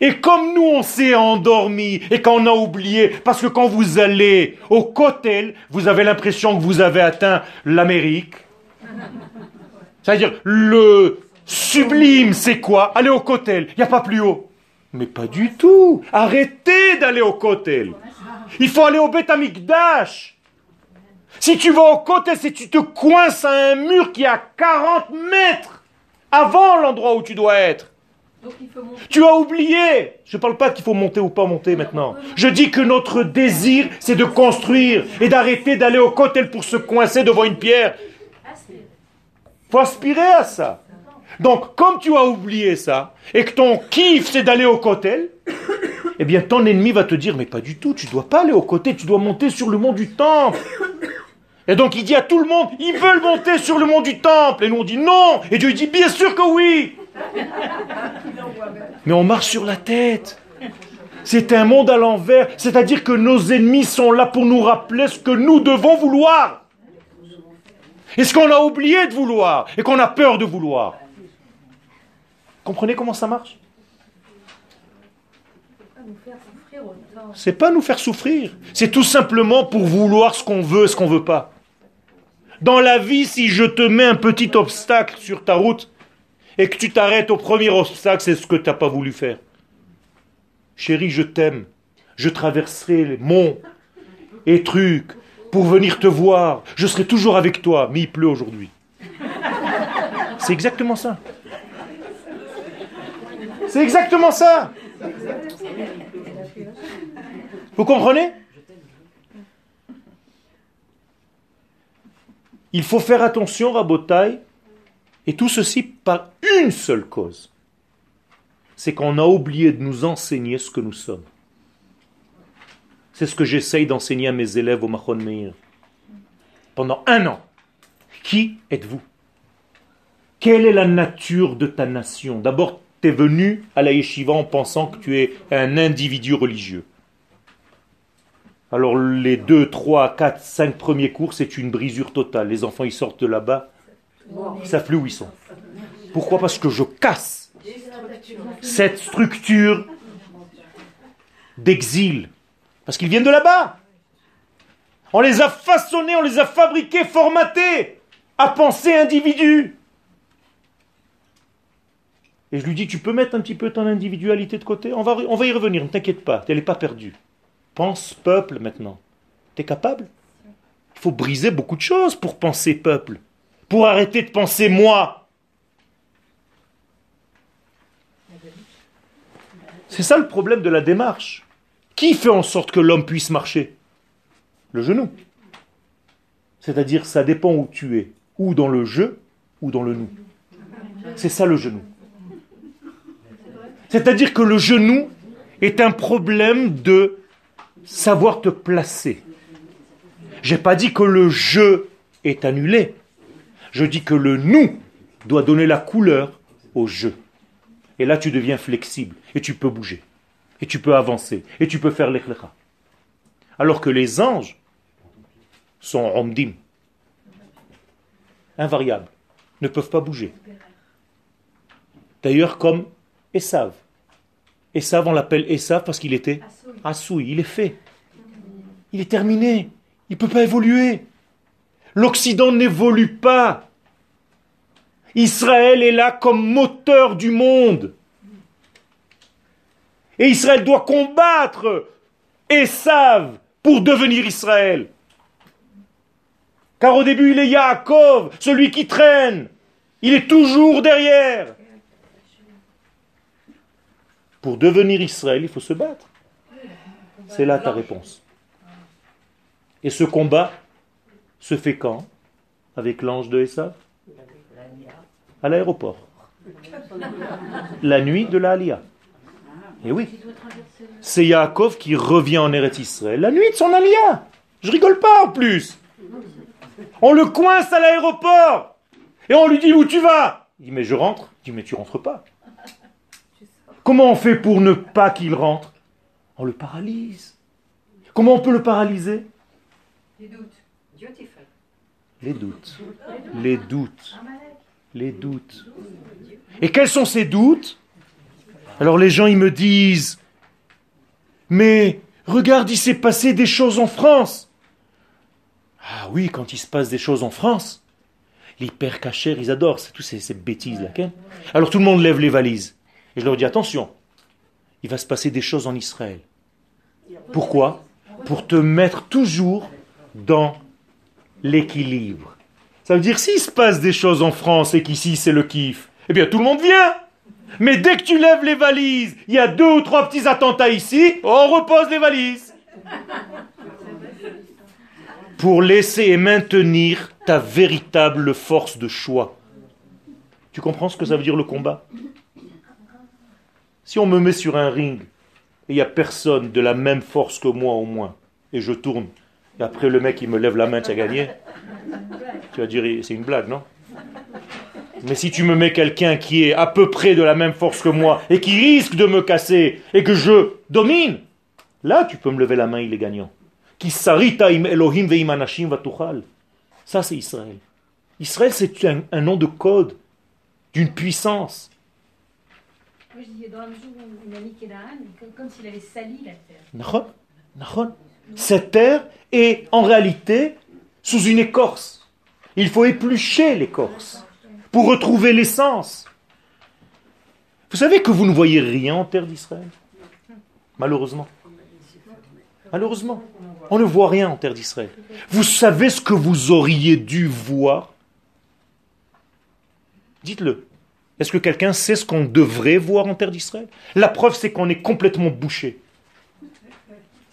Et comme nous, on s'est endormi et qu'on a oublié, parce que quand vous allez au Cotel, vous avez l'impression que vous avez atteint l'Amérique. C'est-à-dire, le sublime, c'est quoi? Aller au Cotel. Il n'y a pas plus haut. Mais pas du tout. Arrêtez d'aller au Kotel. Il faut aller au Beth Amikdash. Si tu vas au Kotel, c'est tu te coinces à un mur qui est à 40 mètres avant l'endroit où tu dois être. Tu as oublié. Je ne parle pas qu'il faut monter ou pas monter maintenant. Je dis que notre désir, c'est de construire et d'arrêter d'aller au Kotel pour se coincer devant une pierre. Faut aspirer à ça. Donc, comme tu as oublié ça, et que ton kiff c'est d'aller au Kotel, eh bien ton ennemi va te dire, mais pas du tout, tu dois pas aller au côté, tu dois monter sur le mont du temple. Et donc il dit à tout le monde, ils veulent monter sur le mont du temple. Et nous on dit non. Et Dieu dit, bien sûr que oui. Mais on marche sur la tête. C'est un monde à l'envers. C'est-à-dire que nos ennemis sont là pour nous rappeler ce que nous devons vouloir. Et ce qu'on a oublié de vouloir. Et qu'on a peur de vouloir? Comprenez comment ça marche? C'est pas nous faire souffrir. C'est tout simplement pour vouloir ce qu'on veut, ce qu'on veut pas. Dans la vie, si je te mets un petit obstacle sur ta route et que tu t'arrêtes au premier obstacle, c'est ce que tu n'as pas voulu faire. Chérie, je t'aime. Je traverserai les monts et trucs pour venir te voir. Je serai toujours avec toi, mais il pleut aujourd'hui. C'est exactement ça. C'est exactement ça. Vous comprenez? Il faut faire attention, Rabotai, et tout ceci par une seule cause. C'est qu'on a oublié de nous enseigner ce que nous sommes. C'est ce que j'essaye d'enseigner à mes élèves au Mahon Meir. Pendant un an. Qui êtes-vous? Quelle est la nature de ta nation? D'abord, tu es venu à la yeshiva en pensant que tu es un individu religieux. Alors les deux, trois, quatre, cinq premiers cours, c'est une brisure totale. Les enfants, ils sortent de là-bas, ils savent plus ils sont? Pourquoi? Parce que je casse cette structure d'exil. Parce qu'ils viennent de là-bas. On les a façonnés, on les a fabriqués, formatés à penser individu. Et je lui dis, tu peux mettre un petit peu ton individualité de côté? On va, y revenir, ne t'inquiète pas, tu n'es pas perdu. Pense peuple maintenant. Tu es capable? Il faut briser beaucoup de choses pour penser peuple. Pour arrêter de penser moi. C'est ça le problème de la démarche. Qui fait en sorte que l'homme puisse marcher? Le genou. C'est-à-dire, ça dépend où tu es. Ou dans le je, ou dans le nous. C'est ça le genou. C'est-à-dire que le genou est un problème de savoir te placer. J'ai pas dit que le je est annulé. Je dis que le nous doit donner la couleur au je. Et là, tu deviens flexible et tu peux bouger. Et tu peux avancer. Et tu peux faire l'éclaira. Alors que les anges sont omdim, invariables, ne peuvent pas bouger. D'ailleurs, comme Esav. Esav, on l'appelle Esav parce qu'il était Assoui, il est fait. Il est terminé. Il ne peut pas évoluer. L'Occident n'évolue pas. Israël est là comme moteur du monde. Et Israël doit combattre Esav pour devenir Israël. Car au début, il est Yaakov, celui qui traîne. Il est toujours derrière. Pour devenir Israël, il faut se battre. C'est là ta réponse. Et ce combat se fait quand? Avec l'ange de Esav? À l'aéroport. La nuit de la. Et oui. C'est Yaakov qui revient en Eretz Israël la nuit de son Aliyah. Je rigole pas en plus. On le coince à l'aéroport. Et on lui dit où tu vas? Il dit mais je rentre. Il dit mais tu rentres pas. Comment on fait pour ne pas qu'il rentre? On le paralyse. Comment on peut le paralyser? Les doutes. Les doutes. Les doutes. Les doutes. Et quels sont ces doutes? Alors les gens, ils me disent, mais regarde, il s'est passé des choses en France. Ah oui, quand il se passe des choses en France, l'hyper ils adorent, c'est tous ces, bêtises là. Alors tout le monde lève les valises. Et je leur dis, attention, il va se passer des choses en Israël. Pourquoi Pour te mettre toujours dans l'équilibre. Ça veut dire s'il se passe des choses en France et qu'ici c'est le kiff, eh bien tout le monde vient. Mais dès que tu lèves les valises, il y a deux ou trois petits attentats ici, on repose les valises. Pour laisser et maintenir ta véritable force de choix. Tu comprends ce que ça veut dire le combat? Si on me met sur un ring et il n'y a personne de la même force que moi au moins, et je tourne, et après le mec il me lève la main, tu as gagné, tu vas dire c'est une blague, non? Mais si tu me mets quelqu'un qui est à peu près de la même force que moi et qui risque de me casser et que je domine, là tu peux me lever la main, il est gagnant. Ça c'est Israël. Israël c'est un, nom de code d'une puissance. Moi je disais dans mesure où il a mis comme s'il avait sali la terre. Cette terre est en réalité sous une écorce. Il faut éplucher l'écorce pour retrouver l'essence. Vous savez que vous ne voyez rien en terre d'Israël? Malheureusement. Malheureusement. On ne voit rien en terre d'Israël. Vous savez ce que vous auriez dû voir? Dites-le. Est-ce que quelqu'un sait ce qu'on devrait voir en terre d'Israël? La preuve, c'est qu'on est complètement bouché.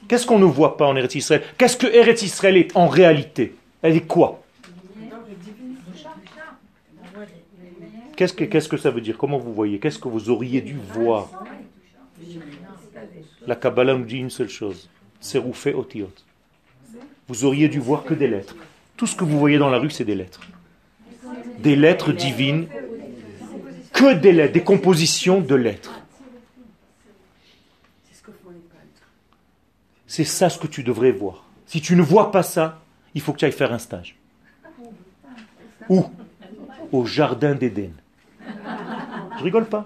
Qu'est-ce qu'on ne voit pas en Eretz Israël? Qu'est-ce que Eretz Israël est en réalité? Elle est quoi? Qu'est-ce que, qu'est-ce que ça veut dire? Comment vous voyez? Qu'est-ce que vous auriez dû voir? La Kabbalah nous dit une seule chose. C'est Otiot. Vous auriez dû voir que des lettres. Tout ce que vous voyez dans la rue, c'est des lettres. Des lettres divines. Que des lettres, des compositions de lettres. C'est ça ce que tu devrais voir. Si tu ne vois pas ça, il faut que tu ailles faire un stage. Où? Au jardin d'Éden. Je rigole pas.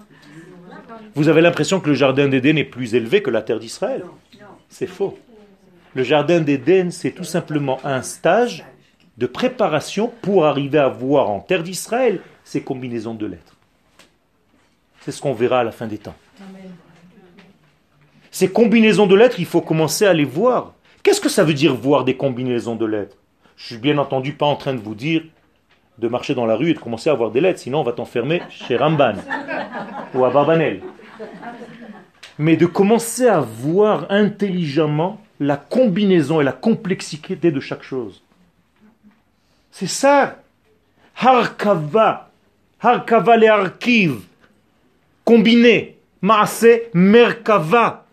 Vous avez l'impression que le jardin d'Éden est plus élevé que la terre d'Israël. C'est faux. Le jardin d'Éden, c'est tout simplement un stage de préparation pour arriver à voir en terre d'Israël ces combinaisons de lettres. C'est ce qu'on verra à la fin des temps. Ces combinaisons de lettres, il faut commencer à les voir. Qu'est-ce que ça veut dire voir des combinaisons de lettres? Je suis bien entendu pas en train de vous dire de marcher dans la rue et de commencer à avoir des lettres, sinon on va t'enfermer chez Ramban ou à Barbanel. Mais de commencer à voir intelligemment la combinaison et la complexité de chaque chose. C'est ça. Harkava. Harkava les archives. Combiné. Maase Merkava.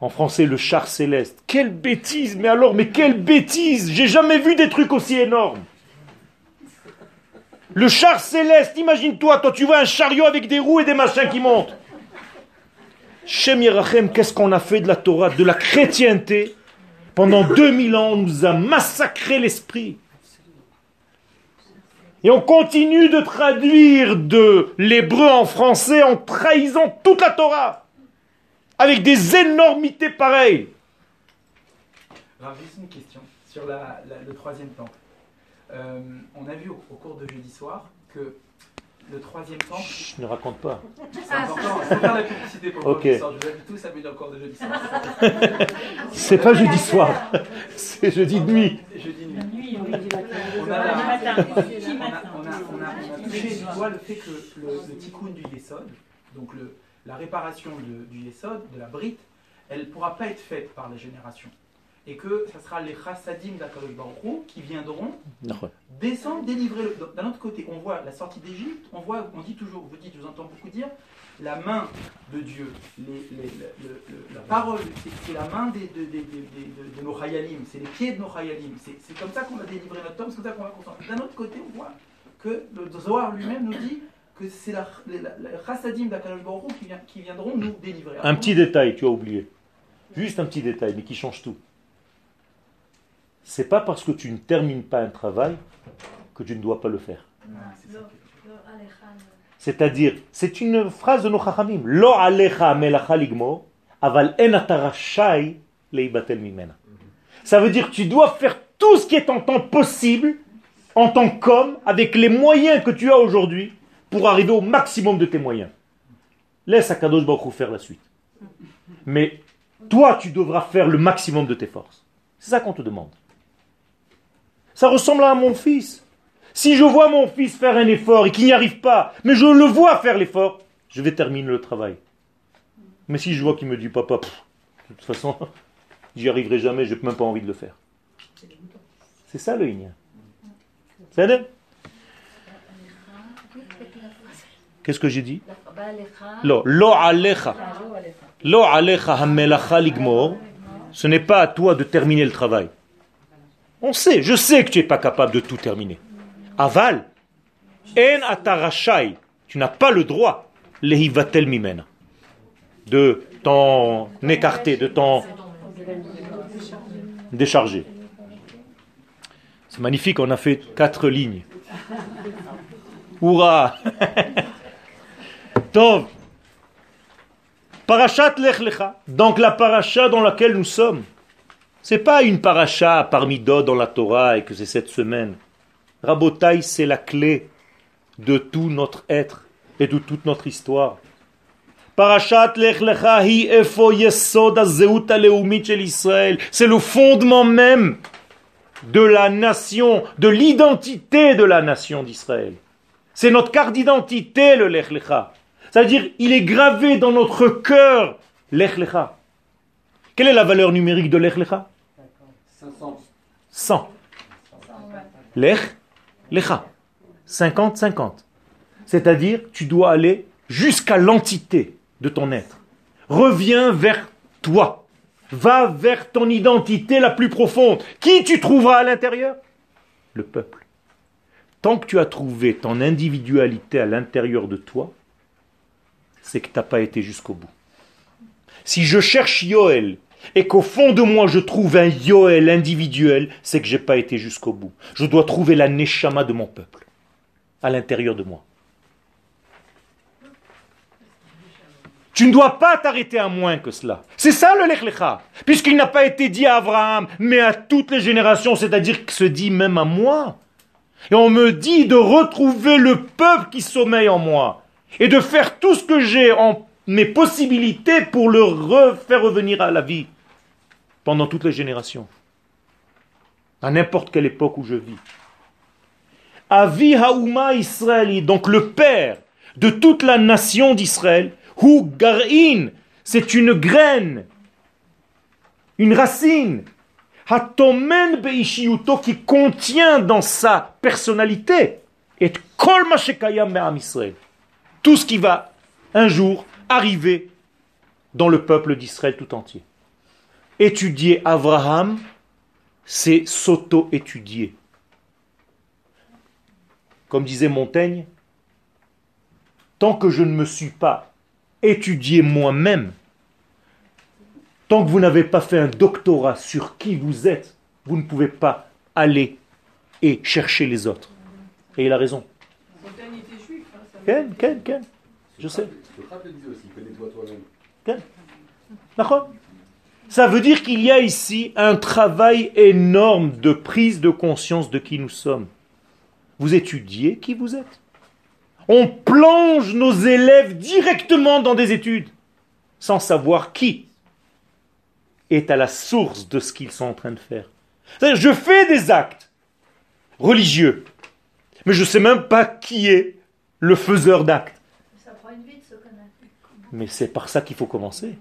En français, le char céleste. Quelle bêtise, mais alors, mais quelle bêtise J'ai jamais vu des trucs aussi énormes. Le char céleste, imagine-toi, toi tu vois un chariot avec des roues et des machins qui montent. Shem Yerachem, qu'est-ce qu'on a fait de la Torah, de la chrétienté Pendant 2000 ans, on nous a massacré l'esprit. Et on continue de traduire de l'hébreu en français en trahissant toute la Torah. Avec des énormités pareilles. Alors, une question sur le troisième temple. Euh, on a vu au, cours de jeudi soir que le troisième temple. Je ne raconte pas. C'est important, c'est faire la publicité pour okay. jeudi soir. Je vous invite tous à venir au cours de jeudi soir. c'est pas jeudi soir, c'est jeudi nuit. Jeudi nuit. On a, touché du doigt le fait que le, le tikkun du Yesod, donc le, la réparation de, du Yesod, de la brite, elle ne pourra pas être faite par les générations et que ce sera les chassadim d'Akadosh Baruch qui viendront descendre, délivrer. D'un autre côté, on voit la sortie d'Égypte, on voit, on dit toujours, vous dites, je vous entends beaucoup dire, la main de Dieu, la parole, c'est la main des, de, de, nos Hayalim, c'est les pieds de nos Hayalim. C'est comme ça qu'on va délivrer notre homme, c'est comme ça qu'on va concentrer. D'un autre côté, on voit que le Zohar lui-même nous dit que c'est la, chassadim d'Akadosh Baruch qui, qui viendront nous délivrer. Un petit détail, tu as oublié. Juste un petit détail, mais qui change tout. C'est pas parce que tu ne termines pas un travail que tu ne dois pas le faire. C'est-à-dire, c'est une phrase de nos chachamim. Lo alecha melacha aval en leibatel mimena. Ça veut dire que tu dois faire tout ce qui est en temps possible, en tant qu'homme, avec les moyens que tu as aujourd'hui, pour arriver au maximum de tes moyens. Laisse Akadosh Baruch Hu faire la suite. Mais toi, tu devras faire le maximum de tes forces. C'est ça qu'on te demande. Ça ressemble à mon fils. Si je vois mon fils faire un effort et qu'il n'y arrive pas, mais je le vois faire l'effort, je vais terminer le travail. Mais si je vois qu'il me dit papa, de toute façon, j'y arriverai jamais, je n'ai même pas envie de le faire. C'est ça le igna. C'est Qu'est-ce que j'ai dit? Lo, alecha. Lo alecha. Ce n'est pas à toi de terminer le travail. On sait, je sais que tu n'es pas capable de tout terminer. Aval, en atarashai. Tu n'as pas le droit, lehivatel mimena. De t'en écarter, de t'en décharger. C'est magnifique, on a fait quatre lignes. Hurrah Tov. Parashat Lech Lecha. Donc la paracha dans laquelle nous sommes. C'est pas une paracha parmi d'autres dans la Torah et que c'est cette semaine. Rabotai, c'est la clé de tout notre être et de toute notre histoire. Parachat l'echlecha hi efo yesod azeut aleumit shel C'est le fondement même de la nation, de l'identité de la nation d'Israël. C'est notre carte d'identité, le Lech Lecha. C'est-à-dire, il est gravé dans notre cœur, l'echlecha. Quelle est la valeur numérique de l'Echlecha 100. Lech, lecha. 50, 50. C'est-à-dire, tu dois aller jusqu'à l'entité de ton être. Reviens vers toi. Va vers ton identité la plus profonde. Qui tu trouveras à l'intérieur? Le peuple. Tant que tu as trouvé ton individualité à l'intérieur de toi, c'est que tu n'as pas été jusqu'au bout. Si je cherche Yoel et qu'au fond de moi je trouve un Yoel individuel, c'est que je n'ai pas été jusqu'au bout. Je dois trouver la Neshama de mon peuple, à l'intérieur de moi. Tu ne dois pas t'arrêter à moins que cela. C'est ça le Lech Puisqu'il n'a pas été dit à Abraham, mais à toutes les générations, c'est-à-dire qu'il se dit même à moi. Et on me dit de retrouver le peuple qui sommeille en moi et de faire tout ce que j'ai en mes possibilités pour le refaire revenir à la vie pendant toutes les générations, à n'importe quelle époque où je vis. Avi Haouma Israël, donc le père de toute la nation d'Israël, Hu Garin, c'est une graine, une racine, qui contient dans sa personnalité et Kol Israël tout ce qui va un jour arriver dans le peuple d'Israël tout entier. Étudier Abraham, c'est s'auto-étudier. Comme disait Montaigne, tant que je ne me suis pas étudié moi-même, tant que vous n'avez pas fait un doctorat sur qui vous êtes, vous ne pouvez pas aller et chercher les autres. Et il a raison. Ken, Ken, Ken. Je sais. Ça veut dire qu'il y a ici un travail énorme de prise de conscience de qui nous sommes. Vous étudiez qui vous êtes. On plonge nos élèves directement dans des études, sans savoir qui est à la source de ce qu'ils sont en train de faire. Je fais des actes religieux, mais je ne sais même pas qui est le faiseur d'actes. Mais c'est par ça qu'il faut commencer.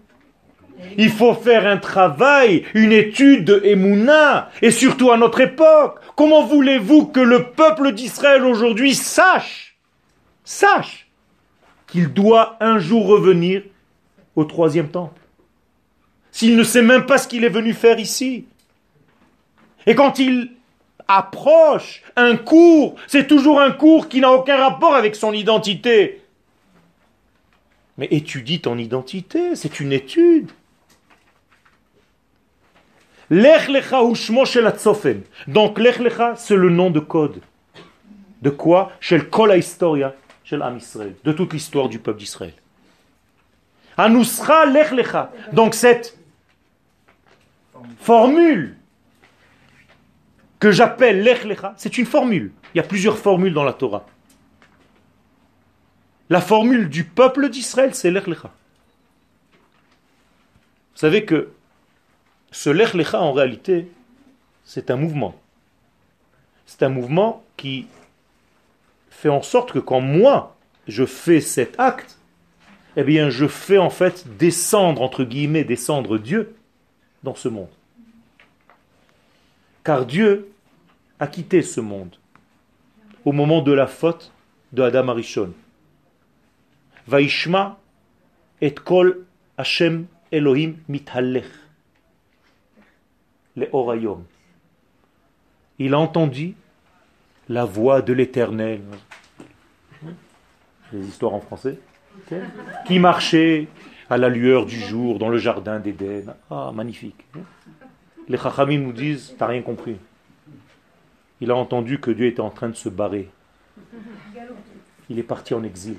Il faut faire un travail, une étude de Emouna, et surtout à notre époque. Comment voulez-vous que le peuple d'Israël aujourd'hui sache, sache qu'il doit un jour revenir au troisième temple? S'il ne sait même pas ce qu'il est venu faire ici. Et quand il approche, un cours, c'est toujours un cours qui n'a aucun rapport avec son identité. Mais étudie ton identité, c'est une étude. Lech lecha ushmo shel. Donc lech lecha, c'est le nom de code. De quoi? Shel kol historia shel am. De toute l'histoire du peuple d'Israël. Anusra lech lecha. Donc cette formule que j'appelle lech lecha, c'est une formule. Il y a plusieurs formules dans la Torah. La formule du peuple d'Israël, c'est lech lecha. Vous savez que ce lech lecha, en réalité, c'est un mouvement. C'est un mouvement qui fait en sorte que quand moi, je fais cet acte, eh bien, je fais en fait descendre, entre guillemets, descendre Dieu dans ce monde. Car Dieu a quitté ce monde au moment de la faute de Adam Arishon. Vaishma et kol Hashem Elohim mithalech le orayom. Il a entendu la voix de l'éternel. Les histoires en français. Qui marchait à la lueur du jour dans le jardin d'Éden. Ah, magnifique. Les chachamim nous disent, t'as rien compris. Il a entendu que Dieu était en train de se barrer. Il est parti en exil,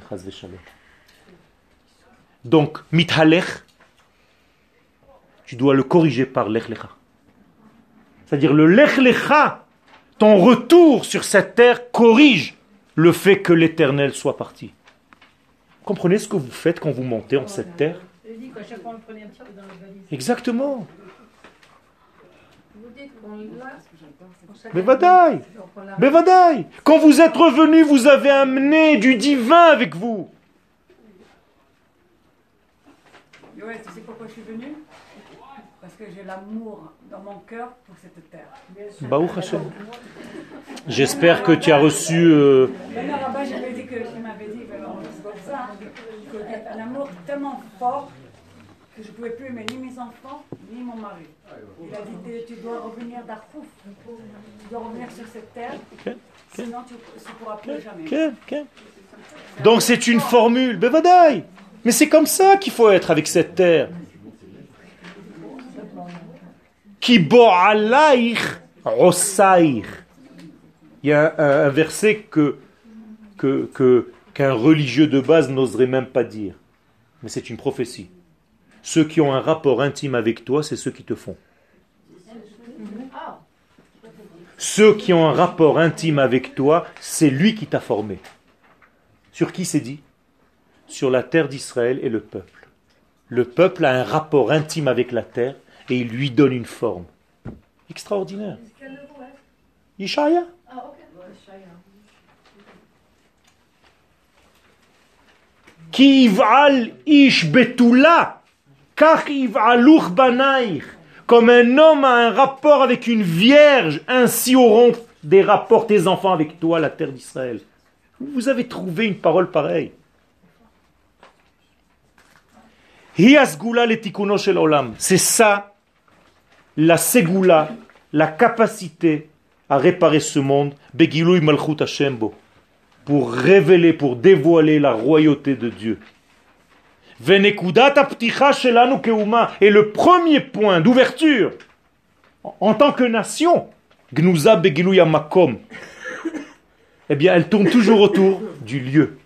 Donc, mithalech, tu dois le corriger par lech lecha. C'est-à-dire le lech lecha, ton retour sur cette terre corrige le fait que l'éternel soit parti. Comprenez ce que vous faites quand vous montez en cette terre? Exactement. Mais vadaï Mais vadaï Quand vous êtes revenu, vous avez amené du divin avec vous. Parce que j'ai l'amour dans mon cœur pour cette terre. Baou Hashem. J'espère que tu as reçu. Euh... Non, là-bas, j'avais dit que il m'avait dit, c'est comme ça, un amour tellement fort que je ne pouvais plus aimer ni mes enfants, ni mon mari. Il a dit tu dois revenir d'Arfouf, tu dois revenir sur cette terre, sinon tu ne pourras plus jamais. Donc c'est une formule, bevadaï. Mais c'est comme ça qu'il faut être avec cette terre. Il y a un, verset qu'un religieux de base n'oserait même pas dire. Mais c'est une prophétie. Ceux qui ont un rapport intime avec toi, c'est ceux qui te font. Ceux qui ont un rapport intime avec toi, c'est lui qui t'a formé. Sur qui c'est dit? Sur la terre d'Israël et le peuple. Le peuple a un rapport intime avec la terre et il lui donne une forme. Extraordinaire. Yishaya. Qui ish betula comme un homme a un rapport avec une vierge, ainsi auront des rapports tes enfants avec toi, la terre d'Israël. Vous avez trouvé une parole pareille. C'est ça la segula, la capacité à réparer ce monde, pour révéler, pour dévoiler la royauté de Dieu. Et le premier point d'ouverture en tant que nation, Gnuza Makom, eh bien, elle tourne toujours autour du lieu.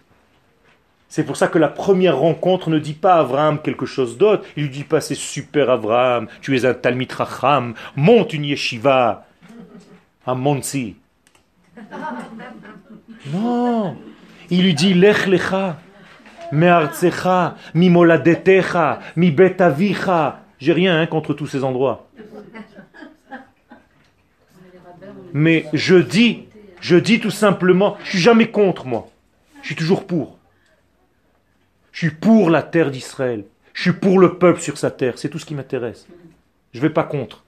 C'est pour ça que la première rencontre ne dit pas à Abraham quelque chose d'autre. Il lui dit pas c'est super Abraham, tu es un Talmid Racham, monte une yeshiva à Monsi. Non, il lui dit lech lecha, Me'artsecha, mi moladetecha, mi betavicha. J'ai rien hein, contre tous ces endroits. Mais je dis, je dis tout simplement, je suis jamais contre moi. Je suis toujours pour. Je suis pour la terre d'Israël. Je suis pour le peuple sur sa terre. C'est tout ce qui m'intéresse. Je ne vais pas contre.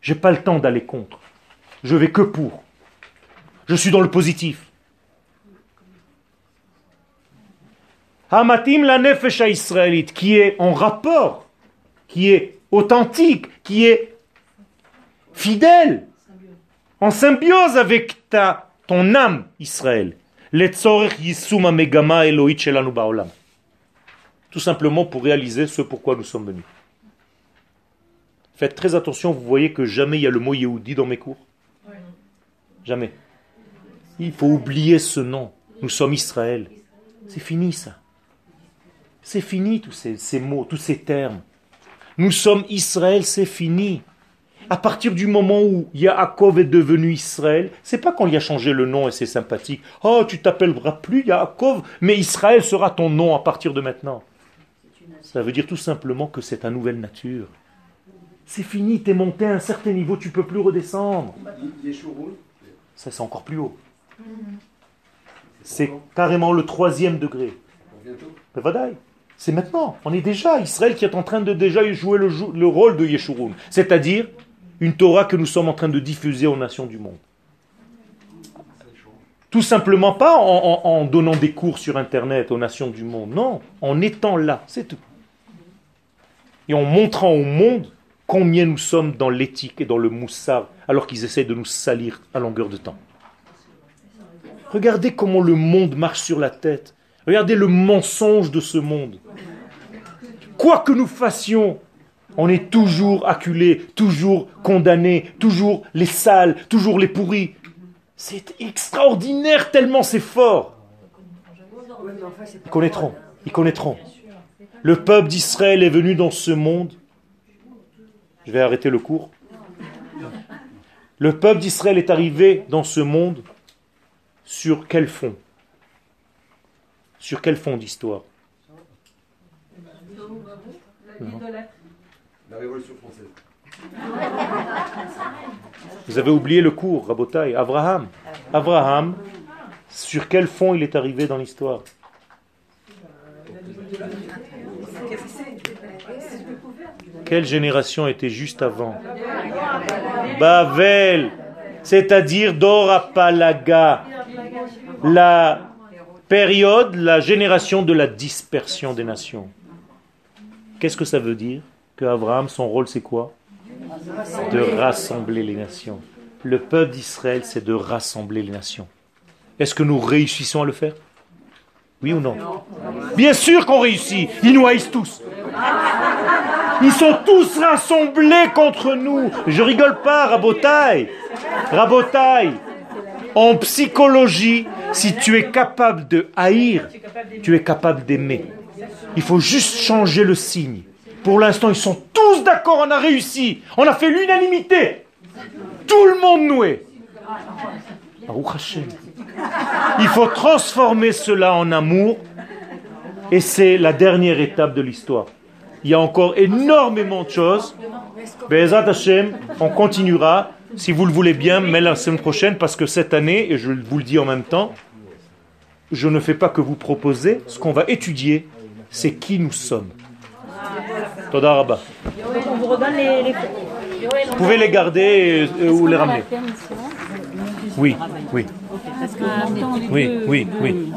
J'ai pas le temps d'aller contre. Je vais que pour. Je suis dans le positif. Hamatim la nefesh israélite, qui est en rapport, qui est authentique, qui est fidèle, en symbiose avec ta, ton âme, Israël. Tout simplement pour réaliser ce pourquoi nous sommes venus. Faites très attention, vous voyez que jamais il y a le mot Yehudi dans mes cours. Jamais. Il faut oublier ce nom. Nous sommes Israël. C'est fini ça. C'est fini tous ces, ces mots, tous ces termes. Nous sommes Israël, c'est fini. À partir du moment où Yaakov est devenu Israël, c'est pas quand il a changé le nom et c'est sympathique. Oh, tu t'appelleras plus Yaakov, mais Israël sera ton nom à partir de maintenant. Ça veut dire tout simplement que c'est ta nouvelle nature. C'est fini, tu es monté à un certain niveau, tu peux plus redescendre. Ça, c'est encore plus haut. C'est carrément le troisième degré. C'est maintenant. On est déjà Israël qui est en train de déjà jouer le, le rôle de Yeshurun. C'est-à-dire une Torah que nous sommes en train de diffuser aux nations du monde. Tout simplement pas en, donnant des cours sur Internet aux nations du monde. Non, en étant là, c'est tout. Et en montrant au monde combien nous sommes dans l'éthique et dans le moussard, alors qu'ils essaient de nous salir à longueur de temps. Regardez comment le monde marche sur la tête. Regardez le mensonge de ce monde. Quoi que nous fassions, on est toujours acculé, toujours condamné, toujours les sales, toujours les pourris. C'est extraordinaire tellement c'est fort. Ils connaîtront, ils connaîtront. Le peuple d'Israël est venu dans ce monde. Je vais arrêter le cours. Le peuple d'Israël est arrivé dans ce monde sur quel fond? Sur quel fond d'histoire? La Révolution française. Vous avez oublié le cours, Rabotai. Abraham. Abraham, sur quel fond il est arrivé dans l'histoire? Quelle génération était juste avant? Bavel, c'est-à-dire Dorapalaga, la période, la génération de la dispersion des nations. Qu'est-ce que ça veut dire? Que Abraham, son rôle, c'est quoi? De rassembler les nations. Le peuple d'Israël, c'est de rassembler les nations. Est-ce que nous réussissons à le faire? Oui ou non? Bien sûr qu'on réussit. Ils nous haïssent tous. Ils sont tous rassemblés contre nous. Je rigole pas, Rabotaille. Rabotaille. En psychologie, si tu es capable de haïr, tu es capable d'aimer. Il faut juste changer le signe. Pour l'instant, ils sont tous d'accord, on a réussi. On a fait l'unanimité. Tout le monde noué. Il faut transformer cela en amour. Et c'est la dernière étape de l'histoire. Il y a encore énormément de choses. Bezat on continuera, si vous le voulez bien, mais la semaine prochaine, parce que cette année, et je vous le dis en même temps, je ne fais pas que vous proposer, ce qu'on va étudier, c'est qui nous sommes. Toda Vous pouvez les garder ou les ramener. Oui, oui. Oui, oui, oui.